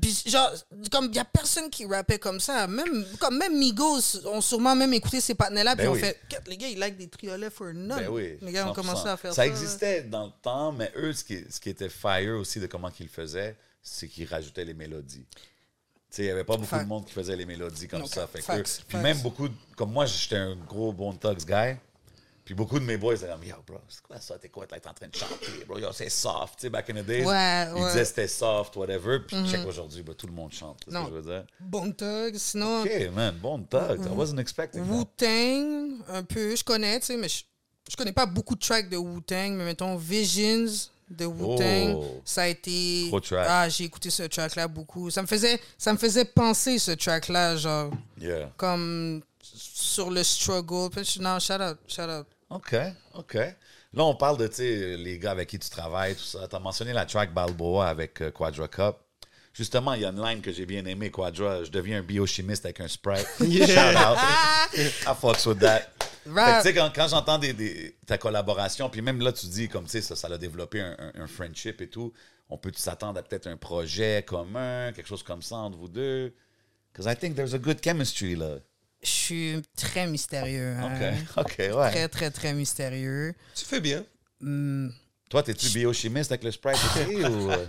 Puis genre, comme il y a personne qui rappait comme ça. Même, comme même Migos ont sûrement même écouté ces partenaires-là. Puis Ben oui. fait, Kat, les gars, ils like des triolets for none. Ben oui. les gars ont 100%. commencé à faire ça. Ça existait dans le temps, mais eux, ce qui, ce qui était fire aussi de comment qu'ils le faisaient, c'est qu'ils rajoutaient les mélodies. Tu sais, il n'y avait pas beaucoup Fact. de monde qui faisait les mélodies comme Non, ça. Fait eux- puis même beaucoup, de- comme moi, j'étais un gros Bone Thugs guy. Puis beaucoup de mes boys étaient comme, yo, bro, c'est quoi ça? T'es quoi? T'es en train de chanter, bro? Yo, c'est soft. Tu sais, back in the days, Ouais, ils ouais. disaient c'était soft, whatever. Puis check aujourd'hui, tout le monde chante. C'est ce Non. que je veux dire. Bon Thugs, sinon. OK, man, Bone Thugs. I wasn't expecting. Wu-Tang, un peu, je connais, tu sais, mais je, je connais pas beaucoup de tracks de Wu-Tang, mais mettons Visions de Wu-Tang, Oh. ça a été... Gros track. Ah, j'ai écouté ce track-là beaucoup. Ça me faisait, ça me faisait penser, ce track-là, genre, Yeah. comme sur le struggle. Non, shout out, shout out. OK, OK. Là, on parle de, les gars avec qui tu travailles, tout ça. Tu as mentionné la track Balboa avec euh, Quadra Cup. Justement, il y a une line que j'ai bien aimée, Quadra. Je deviens un biochimiste avec un Sprite. Yeah. Shout out. I fucks with that. Fait que, sais, quand, quand j'entends des, des- ta collaboration, puis même là, tu dis, comme, tu sais, ça, ça a développé un, un- un friendship et tout, on peut s'attendre à peut-être un projet commun, quelque chose comme ça entre vous deux? Because I think there's a good chemistry, là. Je suis très mystérieux. OK, hein. OK, ouais. Très, très, très mystérieux. Tu fais bien. Hmm. Toi, t'es-tu biochimiste avec le Sprite aussi, ou... euh,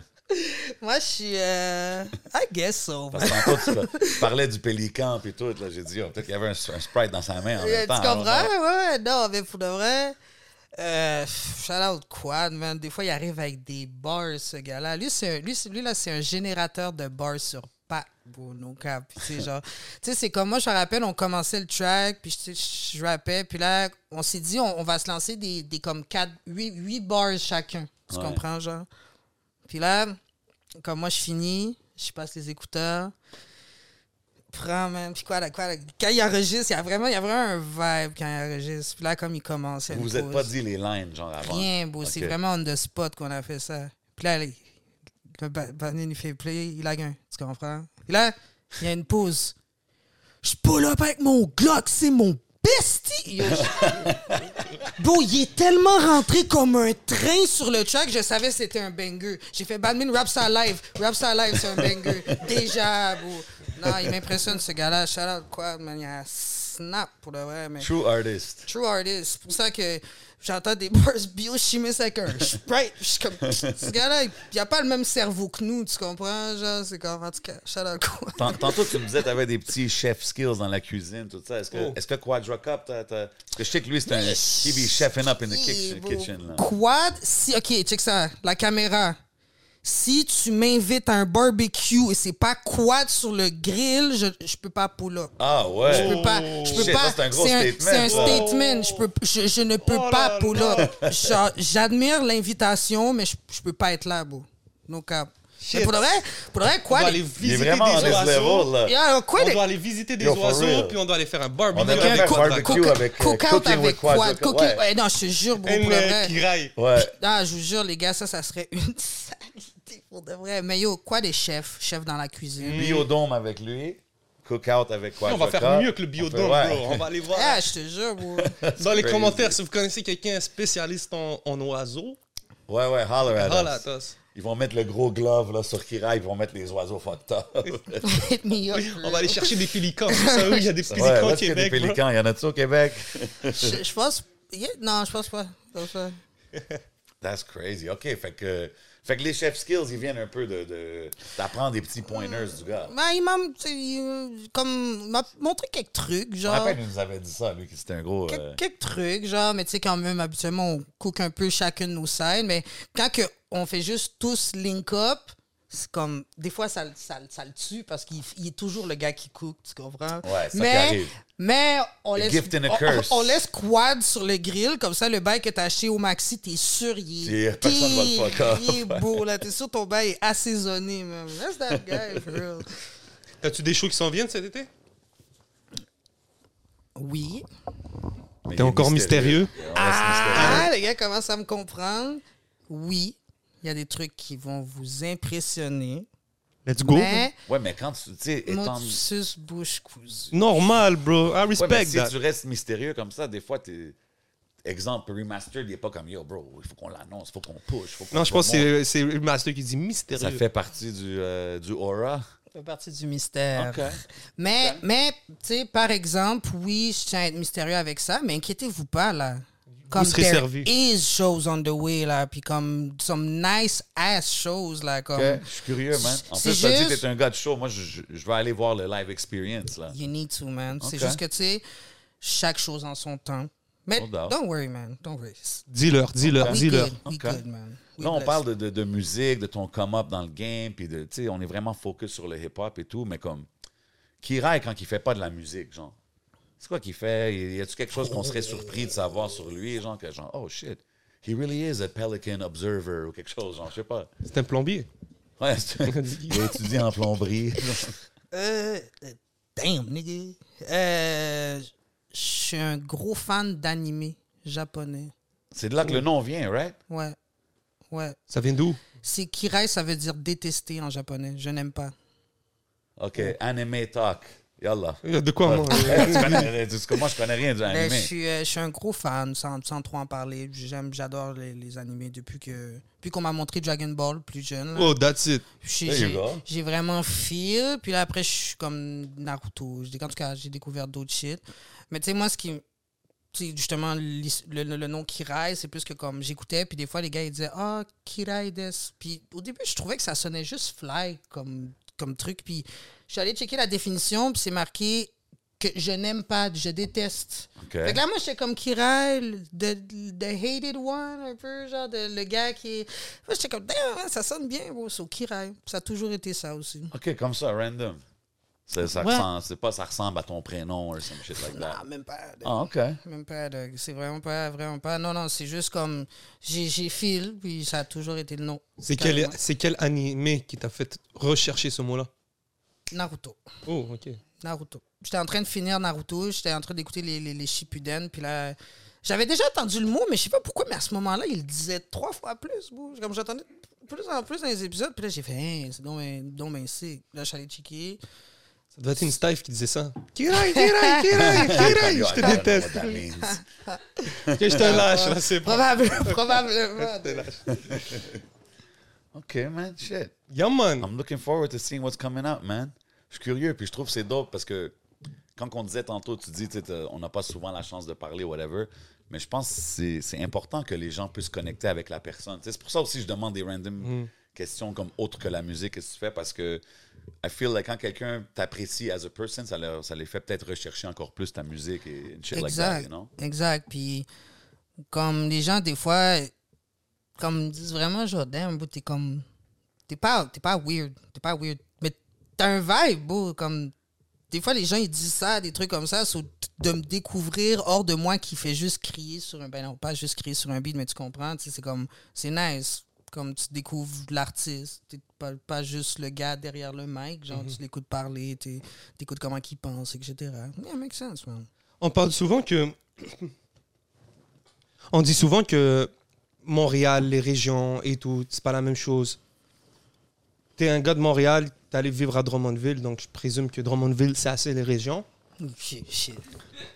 Moi, je suis. euh, I guess so. Parce que tantôt, tu, tu parlais du pélican puis tout. là, J'ai dit, oh, peut-être qu'il y avait un, un Sprite dans sa main en Euh, même tu temps. comprends? hein. Ouais, ouais, non, mais pour de vrai. Euh, shout out Quad, man. Des fois, il arrive avec des bars, ce gars-là. Lui, un- lui, lui, là, c'est un générateur de bars sur bro, no cap. Tu genre, tu sais, c'est comme moi, je me rappelle, on commençait le track, puis sais, je rappais, puis là, on s'est dit, on, on va se lancer des, des comme 4, 8, 8 bars chacun. Tu Ouais. comprends, genre? Puis là, comme moi, je finis, je passe les écouteurs. Prends, man. Puis quoi, là, quoi, là, quand il enregistre, il y a vraiment, il y a vraiment un vibe quand il enregistre. Puis là, comme il commence. Vous vous êtes pause. pas dit les lines, genre avant. Rien, beau. C'est vraiment on the spot qu'on a fait ça. Puis là, le ba- Banane, il fait play, il a un. Tu comprends? Puis là, il y a une pause. Je pull up avec mon Glock, c'est mon bestie! Bro, il est tellement rentré comme un train sur le track, je savais que c'était un banger. J'ai fait Badmin, rap ça live. Rap ça live, c'est un banger. Déjà, bro. Non, il m'impressionne ce gars-là. Shout out quoi, man. Il y a un snap pour de vrai, mais. True artist. True artist. C'est pour ça que j'entends des bars biochimistes avec un sprite. Je suis comme, ce gars-là, il n'y a pas le même cerveau que nous, tu comprends? Genre, c'est comme, en tout cas, out quoi? Tant- Tantôt, tu me disais que tu avais des petits chef skills dans la cuisine, tout ça. Est-ce que, Oh. est-ce que Quadra Cup, t'as- t'as- parce que je sais que lui, c'est un. He be chefing up in the kitchen. kitchen là. Quad, si, ok, check ça, la caméra. Si tu m'invites à un barbecue et c'est pas quad sur le grill, je, je peux pas pull up. Ah ouais. Je peux pas. Je peux Shit, pas. ça, c'est un gros statement. C'est un ça. statement. Je, peux, je, je ne peux Oh pas pull up. Genre, J'admire l'invitation, mais je, je peux pas être là, bro. No cap. Shit. Mais pour de vrai, pour de vrai, On quoi? doit aller Il est visiter vraiment des on this oiseaux. level, là. Yeah, quoi, On doit aller visiter des Yo, for oiseaux, real. puis on doit aller faire un On barbecue. devrait avec faire Quadra. barbecue cook- avec, euh, cooking with Quad. quad. Cooking- Ouais. ouais, non, je te jure, bro, Un pour de vrai. Ouais. Ah, je vous jure, les gars, ça, ça serait une pour de vrai. Mais yo, quoi des chefs? Chefs dans la cuisine. Biodome avec lui. Cookout avec Quadra On va faire mieux que le biodome, Ouais. bro. On va aller voir. Ah, je te jure, bro. Dans les crazy. commentaires, si vous connaissez quelqu'un spécialiste en, en oiseaux, Ouais, ouais, holler at holla us. at us. Ils vont mettre le gros glove là, sur Kira, ils vont mettre les oiseaux fucked. On va aller chercher des pélicans. Où il y a des pélicans au est-ce qu'il y a des Québec, pélicans? Il y en a-tu au Québec? Je, je pense. yeah, non, je pense pas. Je pense pas. That's crazy. OK, fait que, fait que les chef skills, ils viennent un peu de, de- d'apprendre des petits pointers du gars. Ben, il m'a comme, m'a montré quelques trucs, Je genre. rappelle, il nous avait dit ça, lui, que c'était un gros... Quelques, euh, quelques trucs, genre, mais tu sais, quand même, habituellement, on cook un peu chacune de nos sides, mais quand que on fait juste tous link up, comme, des fois, ça, ça, ça le tue parce qu'il il est toujours le gars qui cook, tu comprends? Ouais, c'est ça mais, mais on laisse, gift and a on- curse. On, on laisse quad sur le grill, comme ça, le bail que t'as acheté au maxi, t'es sûr, il est, Et personne va le fuck up. il est beau, là, t'es sûr, ton bail est assaisonné, même. That's that guy, for real. T'as-tu des shows qui s'en viennent cet été? Oui. T'es encore mystérieux? On reste mystérieux. Ah, les gars commencent à me comprendre. Oui, il y a des trucs qui vont vous impressionner. Let's go. Mais, Ouais, mais quand tu... tu sais, étant... motus bouche cousue. Normal, bro. I Ouais, mais respect si that. tu restes mystérieux comme ça, des fois, t'es... Exemple, Remastered, il n'est pas comme yo, bro, il faut qu'on l'annonce, il faut qu'on push. Faut Non, je pense que c'est- master qui dit mystérieux. Ça fait partie du, euh, du aura. Ça fait partie du mystère. OK. Mais, mais tu sais, par exemple, oui, je tiens à être mystérieux avec ça, mais inquiétez-vous pas, là. Comme serez there servis. is shows on the way, là, puis comme some nice ass shows, là, comme... Je suis curieux, man. En plus, tu as dit juste- que t'es un gars de show. Moi, je, je- je vais aller voir le live experience, là. You need to, man. C'est juste que, tu sais, chaque chose en son temps. Mais No don't worry, man. Don't worry. Dis-leur, dis-leur, dis-leur. man. We Là, on parle de, de, de musique, de ton come-up dans le game, puis de, tu sais, on est vraiment focus sur le hip-hop et tout, mais comme, Kira, quand il fait pas de la musique, genre, c'est quoi qu'il fait? Y a-tu quelque chose qu'on serait surpris de savoir sur lui, genre, que genre, oh shit, he really is a Pelican Observer ou quelque chose, genre, je sais pas. C'est un plombier. Ouais, c'est- il a étudié en plomberie. Euh, euh, damn, nigga. Euh, je suis un gros fan d'animé japonais. C'est de là que le nom vient, right? Ouais. Ouais. Ça vient d'où? C'est Kirai, ça veut dire détester en japonais. Je n'aime pas. OK, anime talk. Yallah. De quoi, moi? Hey, tu connais- tu- moi, je connais rien du Mais anime. je, suis, euh, je suis un gros fan, sans, sans trop en parler. J'aime, j'adore les, les animés depuis que depuis qu'on m'a montré Dragon Ball plus jeune. là. Oh, that's it. J'ai- vraiment feel. Puis là, après, je suis comme Naruto. J'ai- En tout cas, j'ai découvert d'autres shit. Mais tu sais, moi, ce qui. tu sais, justement, le, le- le nom Kirai, c'est plus que comme j'écoutais, puis des fois, les gars, ils disaient Ah, Kirai des. Puis au début, je trouvais que ça sonnait juste fly comme, comme truc. Puis je suis allé checker la définition, puis c'est marqué que je n'aime pas, je déteste. OK. Fait que là, moi, j'étais comme Kirai, le the, the hated one, un peu, genre, de- le gars qui est. Moi, j'étais comme, damn, ça sonne bien, bro. So, Kirai. Ça a toujours été ça aussi. OK, comme ça, random. C'est ça Ouais. ressemble- c'est pas ça ressemble à ton prénom ou some shit like that. Ah, même pas. de- Ah, OK. Même pas. de- C'est vraiment pas, vraiment pas. Non, non, c'est juste comme. J'ai j'ai fil, puis ça a toujours été le nom. C'est quel, c'est quel animé qui t'a fait rechercher ce mot-là? Naruto. Oh, ok. Naruto. J'étais en train de finir Naruto, j'étais en train d'écouter les, les, les Shippuden, puis là, j'avais déjà entendu le mot, mais je sais pas pourquoi, mais à ce moment-là, il le disait trois fois plus. Comme j'entendais plus en plus dans les épisodes, puis là, j'ai fait, Hein, c'est donc donc ben sick. Là, allé checker. Ça devait être une Steve qui disait ça. Kirai, Kirai, Kirai, Kirai, je te déteste. Ok, je te lâche, là, c'est bon. Probablement, probablement. Je te lâche. OK, man, shit. Yeah, man. I'm looking forward to seeing what's coming out, man. Je suis curieux, puis je trouve que c'est dope parce que quand on disait tantôt, tu dis, on n'a pas souvent la chance de parler, whatever, mais je pense que c'est- important que les gens puissent connecter avec la personne. C'est pour ça aussi que je demande des random questions comme autre que la musique, qu'est-ce que tu fais, parce que I feel like quand quelqu'un t'apprécie as a person, ça, leur- ça les fait peut-être rechercher encore plus ta musique et shit like that, Exact. you know? Exact. Puis, comme les gens, des fois, comme disent vraiment, genre, damn, t'es comme. T'es pas, pas weird. T'es pas weird. Mais t'as un vibe, bro. Comme. Des fois, les gens, ils disent ça, des trucs comme ça, so, de me découvrir hors de moi qui fait juste crier sur un. Ben non, pas juste crier sur un beat, mais tu comprends. C'est comme. C'est nice. Comme tu découvres l'artiste. T'es pas, pas juste le gars derrière le mic. Genre, tu l'écoutes parler, t'es- t'écoutes comment il pense, etc. Yeah, makes sense, man. On parle souvent que. On dit souvent que Montréal, les régions et tout, c'est pas la même chose. T'es un gars de Montréal, t'es allé vivre à Drummondville, donc je présume que Drummondville, c'est assez les régions. Shit, shit.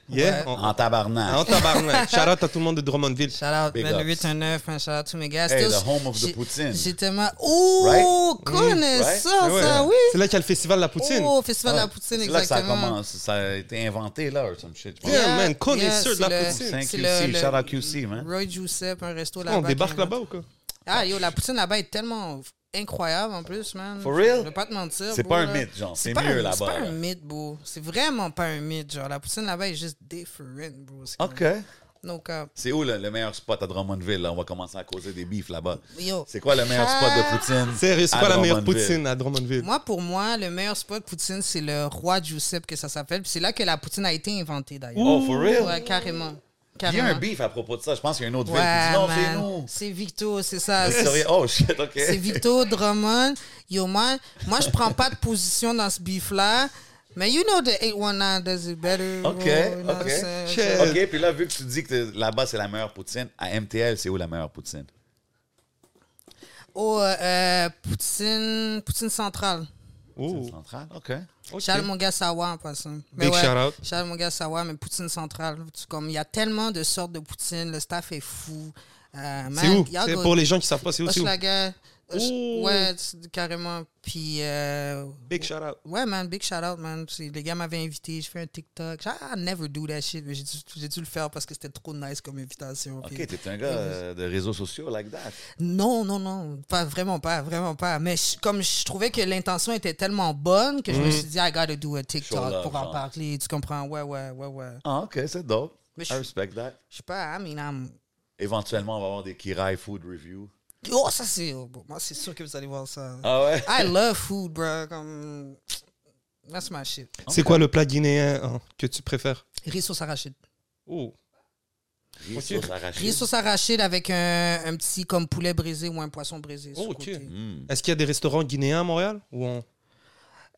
Yeah. Ouais. On- En tabarnak. En tabarnak. Shout out à tout le monde de Drummondville. Shout out, Big man, ups. 819, man, shout out to mes gars. Hey, the home of the poutine. J'ai tellement. Oh, Right? connais Right? ça, Ouais. ça, oui. C'est là qu'il y a le festival de la poutine. Oh, Festival de la poutine, C'est là que ça a, exactement. commencé, ça a été inventé, là, or some shit. pense. Yeah, man, connaisseur de la c'est le- poutine. C'est QC, le- shout out QC, man. Roy Giuseppe, un resto On là-bas. débarque qui- là-bas ou quoi? Ah, yo, la poutine là-bas est tellement incroyable en plus, man. For real? Je vais pas te mentir. C'est pas un mythe, genre. C'est pas mieux là-bas, C'est pas un mythe, bro. C'est vraiment pas un mythe. Genre, la poutine là-bas est juste different, bro. OK. No cap. C'est où le, le meilleur spot à Drummondville? Là? On va commencer à causer des beefs là-bas. Yo. C'est quoi le meilleur spot de poutine? Sérieux, c'est quoi la meilleure poutine à Drummondville? Moi, pour moi, le meilleur spot poutine, c'est le Roi Giuseppe que ça s'appelle. Puis c'est là que la poutine a été inventée, d'ailleurs. Oh, for real? Ouais, carrément. Il y a un beef à propos de ça. Je pense qu'il y a une autre Ouais, ville qui dit non, c'est man. nous. C'est Victo, c'est ça. Oh shit, OK. C'est Victo Drummond. Yo, moi, moi, je prends pas de position dans ce beef-là. Mais you know the 819 does it better. OK, you know what OK. OK, puis là, vu que tu dis que là-bas, c'est la meilleure poutine, à MTL, c'est où la meilleure poutine? Oh, euh, poutine, poutine centrale. Oh, Centrale? OK. Charles Mongasawa en passant. Mais Big ouais, shout out. Charles Mongasawa, mais poutine centrale. Comme il y a tellement de sortes de poutine, le staff est fou. Euh, C'est où? C'est go- pour les gens qui savent pas, c'est où? Ouais, carrément. Puis, euh, Big shout out. ouais, man, big shout out, man. Les gars m'avaient invité, je fais un TikTok. I never do that shit, mais j'ai dû, le faire parce que c'était trop nice comme invitation. OK, t'es un gars euh, de réseaux sociaux like that. Non, non, non, pas vraiment pas, vraiment pas. Mais je- comme je trouvais que l'intention était tellement bonne que je me suis dit, I gotta do a Show TikTok love, pour en parler. Tu comprends? Ouais, ouais, ouais, ouais. Ah, OK, c'est dope. Mais I je- respect that. Je sais pas, I mean, I'm- Éventuellement, on va avoir des Kirai Food Review. Oh, ça c'est. oh, bon, moi, c'est sûr que vous allez voir ça. Ah ouais? I love food, bro. Comme. That's my shit. C'est quoi le plat guinéen hein, que tu préfères? Riz sauce arachide. Oh. Riz Ok. sauce arachide. Riz sauce arachide avec un, un petit comme poulet brisé ou un poisson brisé. Oh, ok. côté. Mm. Est-ce qu'il y a des restaurants guinéens à Montréal? Ou on...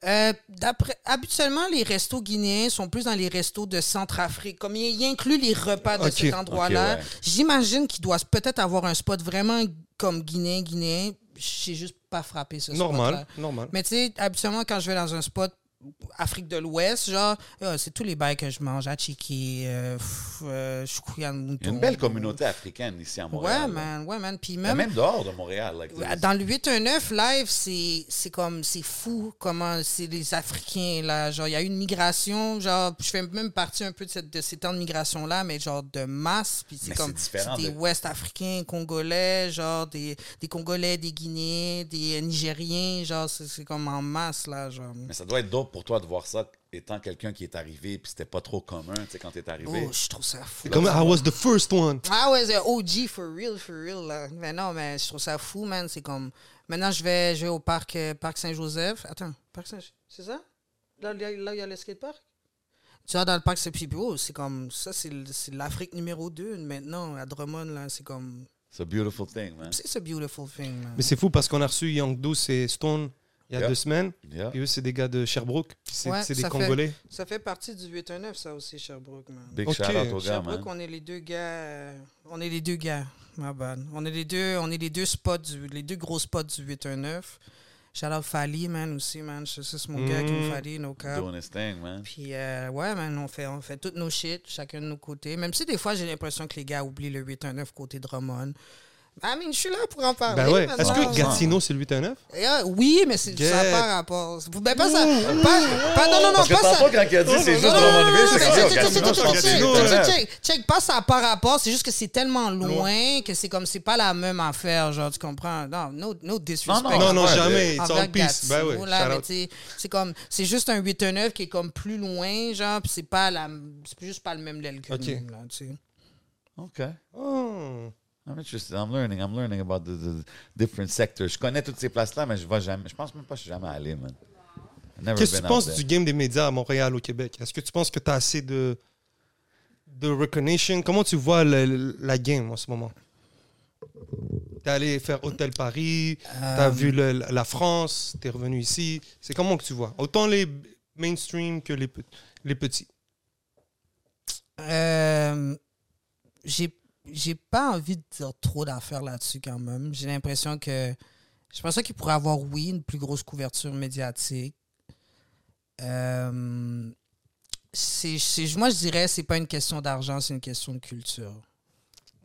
Euh, d'après, habituellement, les restos guinéens sont plus dans les restos de Centrafrique. Comme il, il inclut les repas de cet endroit-là, ouais. j'imagine qu'il doit peut-être avoir un spot vraiment comme guinéen, guinéen. J'ai juste pas frappé ce Normal, normal. Mais tu sais, habituellement, quand je vais dans un spot Afrique de l'Ouest, genre, euh, c'est tous les bails que je mange. Euh, pff, euh, choukouyan Il y a mouton. une belle communauté africaine ici à Montréal. Ouais, man, ouais, man. Puis même, même dehors de Montréal. like, dans le 819 live, c'est c'est comme c'est fou comment c'est les Africains là, genre il y a eu une migration, genre je fais même partie un peu de cette de ces temps de migration là, mais genre de masse, puis c'est comme des de- Ouest Africains, Congolais, genre des, des Congolais, des Guinéens, des Nigériens, genre c'est c'est comme en masse là, genre. Mais ça doit être dope pour toi de voir ça étant quelqu'un qui est arrivé puis c'était pas trop commun, tu sais, quand t'es arrivé. Oh, je trouve ça fou. C'est comme I was the first one. Ah ouais, c'est OG for real, for real. Là. Mais non, mais je trouve ça fou, man. C'est comme. Maintenant, je vais, je vais au parc, euh, parc Saint-Joseph. Attends, parc Saint C'est ça? Là, il y a- là, il y a le skatepark? Tu vois, dans le parc, c'est plus beau. C'est comme. Ça, c'est c'est l'Afrique numéro 2 maintenant, à Drummond, là. C'est comme. It's a beautiful thing, man. C'est a beautiful thing, man. Mais c'est fou parce qu'on a reçu Young Douce et Stone il y a Yeah. deux semaines. Yeah. Et eux, c'est des gars de Sherbrooke. Puis C'est Ouais, des ça fait- Congolais. Ça fait partie du 819, ça aussi, Sherbrooke, man. Big Sherbrooke, man. on est les deux gars. euh, on est les deux gars. My bad. On est les deux, on est les deux spots, du- les deux gros spots du 819. Shout out Fali, man, aussi, man. C'est mon gars qui me Mm. Fali, no cap. Doing his thing, man. Puis, euh, ouais, man, on fait, on fait toutes nos shit, chacun de nos côtés. Même si des fois, j'ai l'impression que les gars oublient le 819 côté Drummond. I mean, je suis là pour en parler. Ben ouais. Est-ce que Gatineau, c'est le 819? euh, oui, mais c'est, ça n'a Get. pas rapport. Ben, pas ça. Pas, pas- non, non, non, Parce que pas ça. tantôt, quand il a dit c'est juste Drummondville, c'est check, ça, pas ça n'a pas rapport, c'est juste que c'est tellement loin que c'est comme c'est pas la même affaire, genre tu comprends? Non, no, no disrespect. Non, Non, jamais. It's all peace. Ben c'est comme c'est juste un 8 9 qui est comme plus loin, genre puis c'est pas la c'est juste pas le même l'aile que Ok. nous, là, tu sais. OK. Oh. I'm interested. I'm learning. I'm learning about the, the different sectors. Je connais toutes ces places-là, mais je vais jamais. Je pense même pas que je suis jamais allé, man. Qu'est-ce que tu penses there. du game des médias à Montréal, au Québec? Est-ce que tu penses que tu as assez de, de recognition? Comment tu vois le- la game en ce moment? T'es allé faire Hôtel Paris, t'as Euh, vu le- la France, t'es revenu ici. C'est comment que tu vois? Autant les mainstream que les, les petits. Euh, j'ai j'ai pas envie de dire trop d'affaires là-dessus quand même. J'ai l'impression que je pensais qu'il pourrait avoir oui une plus grosse couverture médiatique. Euh, moi je dirais c'est pas une question d'argent, c'est une question de culture.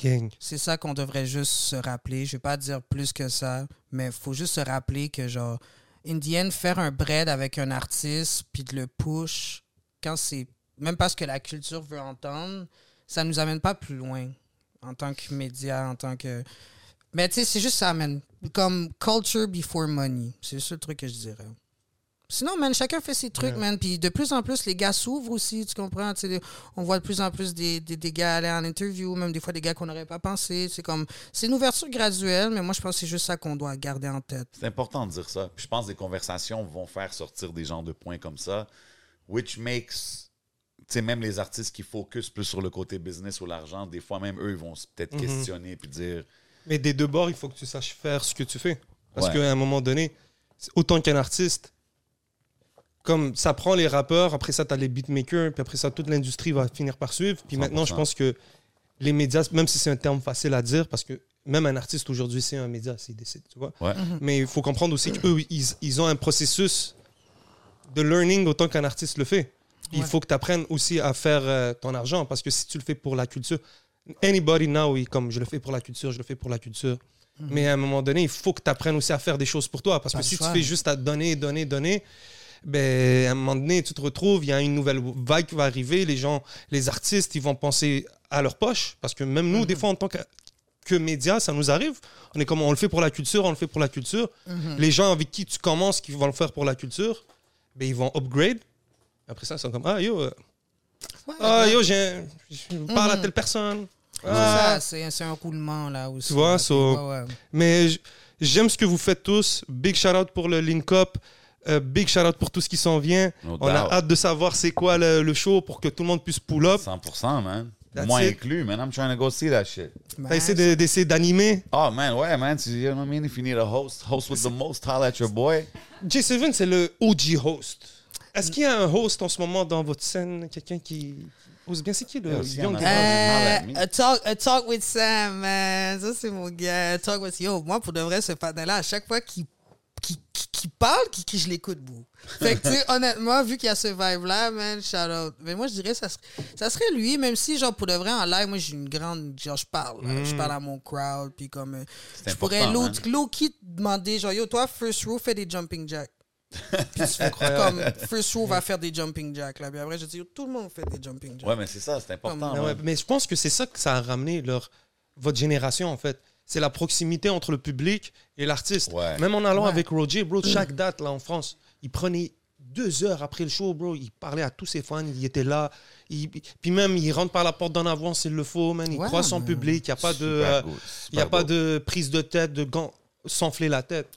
Gang. C'est ça qu'on devrait juste se rappeler. Je vais pas dire plus que ça, mais il faut juste se rappeler que, genre, Indienne, faire un bread avec un artiste, puis de le push, quand c'est. Même parce que la culture veut entendre, ça nous amène pas plus loin en tant que média, en tant que. Mais tu sais, c'est juste ça, man. Comme culture before money. C'est le seul truc que je dirais. Sinon, man, chacun fait ses trucs, Ouais. man. Puis de plus en plus, les gars s'ouvrent aussi, tu comprends? Tu sais, on voit de plus en plus des, des, des gars aller en interview, même des fois des gars qu'on n'aurait pas pensé. C'est comme, c'est une ouverture graduelle, mais moi, je pense que c'est juste ça qu'on doit garder en tête. C'est important de dire ça. Puis je pense que des conversations vont faire sortir des genres de points comme ça, which makes, sais, même les artistes qui focus plus sur le côté business ou l'argent, des fois même eux, ils vont peut-être Mhm. questionner puis dire, Mais des deux bords, il faut que tu saches faire ce que tu fais. Parce Ouais. qu'à un moment donné, c'est autant qu'un artiste, comme ça prend les rappeurs, après ça, tu as les beatmakers, puis après ça, toute l'industrie va finir par suivre. Puis maintenant, je 100%. pense que les médias, même si c'est un terme facile à dire, parce que même un artiste aujourd'hui, c'est un média, s'il décide, tu vois. ouais, Mais il faut comprendre aussi qu'eux, ils, ils ont un processus de learning autant qu'un artiste le fait. Puis Il Ouais. faut que tu apprennes aussi à faire euh, ton argent, parce que si tu le fais pour la culture, anybody now, il- comme je le fais pour la culture, je le fais pour la culture. Mais à un moment donné, il faut que tu apprennes aussi à faire des choses pour toi. Parce Pas que si choix. tu fais juste à donner, donner, donner, ben, à un moment donné, tu te retrouves, il y a une nouvelle vague qui va arriver, les gens, les artistes, ils vont penser à leur poche. Parce que même nous, des fois, en tant que, que médias, ça nous arrive. On est comme, on le fait pour la culture, on le fait pour la culture. Mhm. Les gens avec qui tu commences, qui vont le faire pour la culture, ben, ils vont upgrade. Après ça, ils sont comme, ah yo, euh, Ouais, ah yo, je parle à Mhm. telle personne. C'est Ah. ça, c'est un roulement là aussi. Tu vois, là, so- puis ouais, ouais. Mais j'aime ce que vous faites tous. Big shout out pour le Link Up. Euh, big shout out pour tout ce qui s'en vient. no On a hâte de savoir c'est quoi le, le show pour que tout le monde puisse pull up. 100%, man. That's Moi it. inclus, man. I'm trying to go see that shit. T'as essayé de- d'essayer d'animer? Oh man, ouais, man. You know what I mean? If you need a host, host with the most, holla at your boy. J7, c'est le OG host. Est-ce qu'il y a un host en ce moment dans votre scène? Quelqu'un qui ose bien C'est qui le young. Euh, a, talk, a Talk with Sam, man. Ça, c'est mon gars. A Talk with... Yo, moi, pour de vrai, ce patin-là, à chaque fois qu'il qu'il qu'il- qu'il parle, qu'il- qu'il- je l'écoute, bro. Fait que, tu sais, honnêtement, vu qu'il y a ce vibe-là, man, shout out. Mais moi, je dirais, ça serait, ça serait lui, même si, genre, pour de vrai, en live, moi, j'ai une grande. Genre, je parle. là. Je parle à mon crowd, puis comme. euh, je pourrais low, low-key te demander, genre, yo, toi, First Row, fais des jumping jacks. Puis tu fais comme First Row va faire des jumping jacks, là. Puis après, je dis, tout le monde fait des jumping jacks. Ouais, mais c'est ça, c'est important. Mais, man. ouais, mais je pense que c'est ça que ça a ramené leur, votre génération, en fait. C'est la proximité entre le public et l'artiste. Ouais. Même en allant Ouais. avec Roger, bro, chaque date, là, en France, il prenait deux heures après le show, bro. Il parlait à tous ses fans, il était là. Il- puis même, il rentre par la porte d'en avant s'il le faut, man. Il Ouais, croit son public. Il n'y a pas de... Euh, y a pas de prise de tête, de gants, s'enfler la tête.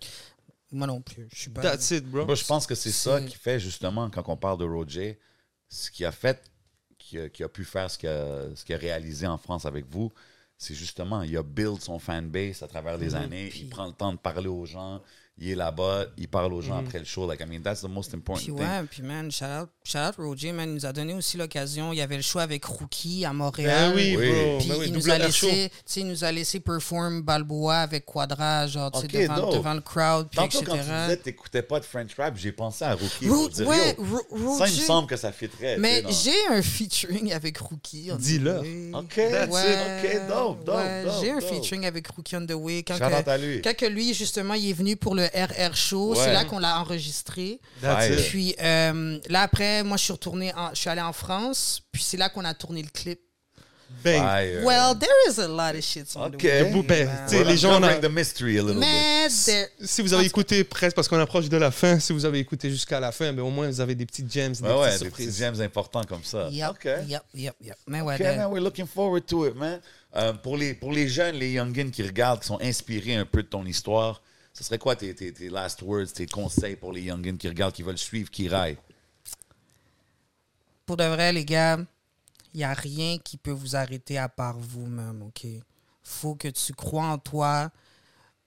Moi non plus. Je suis pas. That's it, bro. Moi, je pense que c'est ça qui fait justement, quand on parle de Roger, ce qui a fait, qui a, qui a pu faire ce qu'il a, ce qu'il a réalisé en France avec vous, c'est justement, il a build son fanbase à travers les années, il prend le temps de parler aux gens, il est là-bas, il parle aux gens après le show. Like, I mean, that's the most important Puis thing. ouais, puis man, shout out, shout out Roger, man, il nous a donné aussi l'occasion. Il y avait le show avec Rookie à Montréal. Ben oui, Oui. bro. Puis Ben oui, il, nous double a laissé, tu sais, il nous a laissé perform Balboa avec Quadra, genre, tu sais, Ok, devant, devant le crowd, puis Tantôt, etc. quand tu disais que t'écoutais pas de French rap, j'ai pensé à Rookie. Ro- dire, ouais, Ro- ça, il me semble que ça fitterait. Mais j'ai un featuring avec Rookie. Dis-le. OK, that's Ouais, it. OK, dope, dope, ouais, dope, J'ai un featuring avec Rookie on the Way. Quand, Shout out que, à lui. quand que lui, justement, il est venu pour le RR Show, Ouais. c'est là qu'on l'a enregistré. Puis euh, là, après, moi, je suis retourné, en- je suis allé en France, puis c'est là qu'on a tourné le clip. Bang. Fire. Well, there is a lot of shit on OK. the way. Ben, Well, les gens... on a- the mystery a little bit. Mais Si vous avez écouté presque, parce qu'on approche de la fin, si vous avez écouté jusqu'à la fin, ben au moins vous avez des petites gems, des Ouais, des petits surprises. gems importants comme ça. Yep, OK. yep, yep, yep. Mais ouais, OK, there- man, we're looking forward to it, man. Euh, pour, les, pour les jeunes, les youngins qui regardent, qui sont inspirés un peu de ton histoire, ce serait quoi tes, tes, tes last words, tes conseils pour les youngins qui regardent, qui veulent suivre, qui raillent? pour de vrai, les gars, il n'y a rien qui peut vous arrêter à part vous-même, OK? faut que tu crois en toi.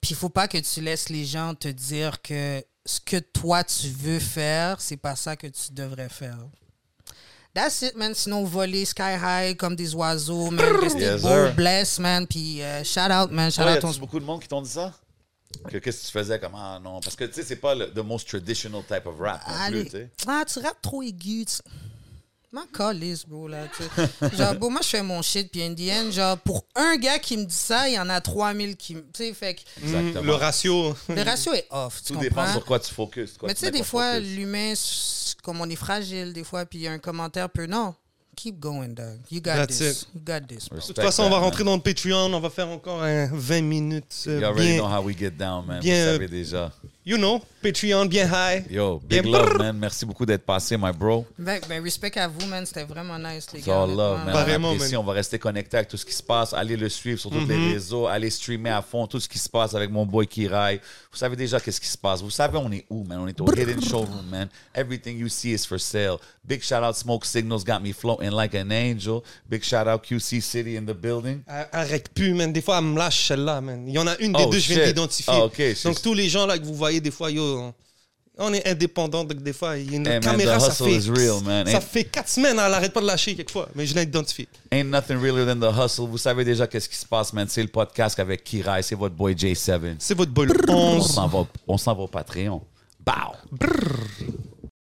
Puis il faut pas que tu laisses les gens te dire que ce que toi tu veux faire, c'est pas ça que tu devrais faire. That's it, man. Sinon, voler sky high comme des oiseaux, man. Rester Yes, beau, bless, man. Puis euh, shout out, man. Shout Ouais, out a ton... beaucoup de monde qui t'ont dit ça? Que qu'est-ce que tu faisais comme ah non? Parce que tu sais, c'est pas le the most traditional type of rap non plus, Allez. Ah, tu rappes trop aigu. Tu... M'en calisse, bro, là. genre, bon, moi, je fais mon shit, puis in the end, genre, pour un gars qui me dit ça, il y en a 3000 qui me. Tu sais, fait que Exactement. Le ratio. le ratio est off, tu Tout dépend sur quoi tu focuses. quoi Mais tu sais, des fois, focus. l'humain, comme on est fragile, des fois, puis un commentaire peut. Non, keep going, dog. You got That's this. it. You got this, bro. De toute façon, on va rentrer dans le Patreon, on va faire encore un 20 minutes. euh, You already know bien, how we get down, man. bien, Vous savez déjà. You know, Patreon bien high. Yo, big bien love, brrr. man. Merci beaucoup d'être passé, my bro. Ben, ben, respect à vous, man. C'était vraiment nice, les It's gars. all love, man. Apprécie. man. On va rester connecté avec tout ce qui se passe. Allez le suivre sur tous les réseaux. Allez streamer à fond tout ce qui se passe avec mon boy Kirai. Vous savez déjà qu'est-ce qui se passe. Vous savez, on est où, man? On est au Hidden Showroom, man. Everything you see is for sale. Big shout out Smoke Signals got me floating like an angel. Big shout out QC City in the building. Arrête plus, man. Des fois, elle me lâche celle-là, man. Il y en a une des Oh, deux, je viens d'identifier. Ah, ok, je- Donc, tous les gens là que vous voyez, des fois, yo, on est indépendant. Donc, des fois, il y a une Hey, caméra, ça fait, real, man. ça Ain't- fait quatre semaines, elle arrête pas de lâcher quelquefois. Mais je l'ai identifié. Ain't nothing realer than the hustle. Vous savez déjà qu'est-ce qui se passe, man. C'est le podcast avec Kirai. C'est votre boy J7. C'est votre On 11. s'en va, on s'en va au Patreon. Bow.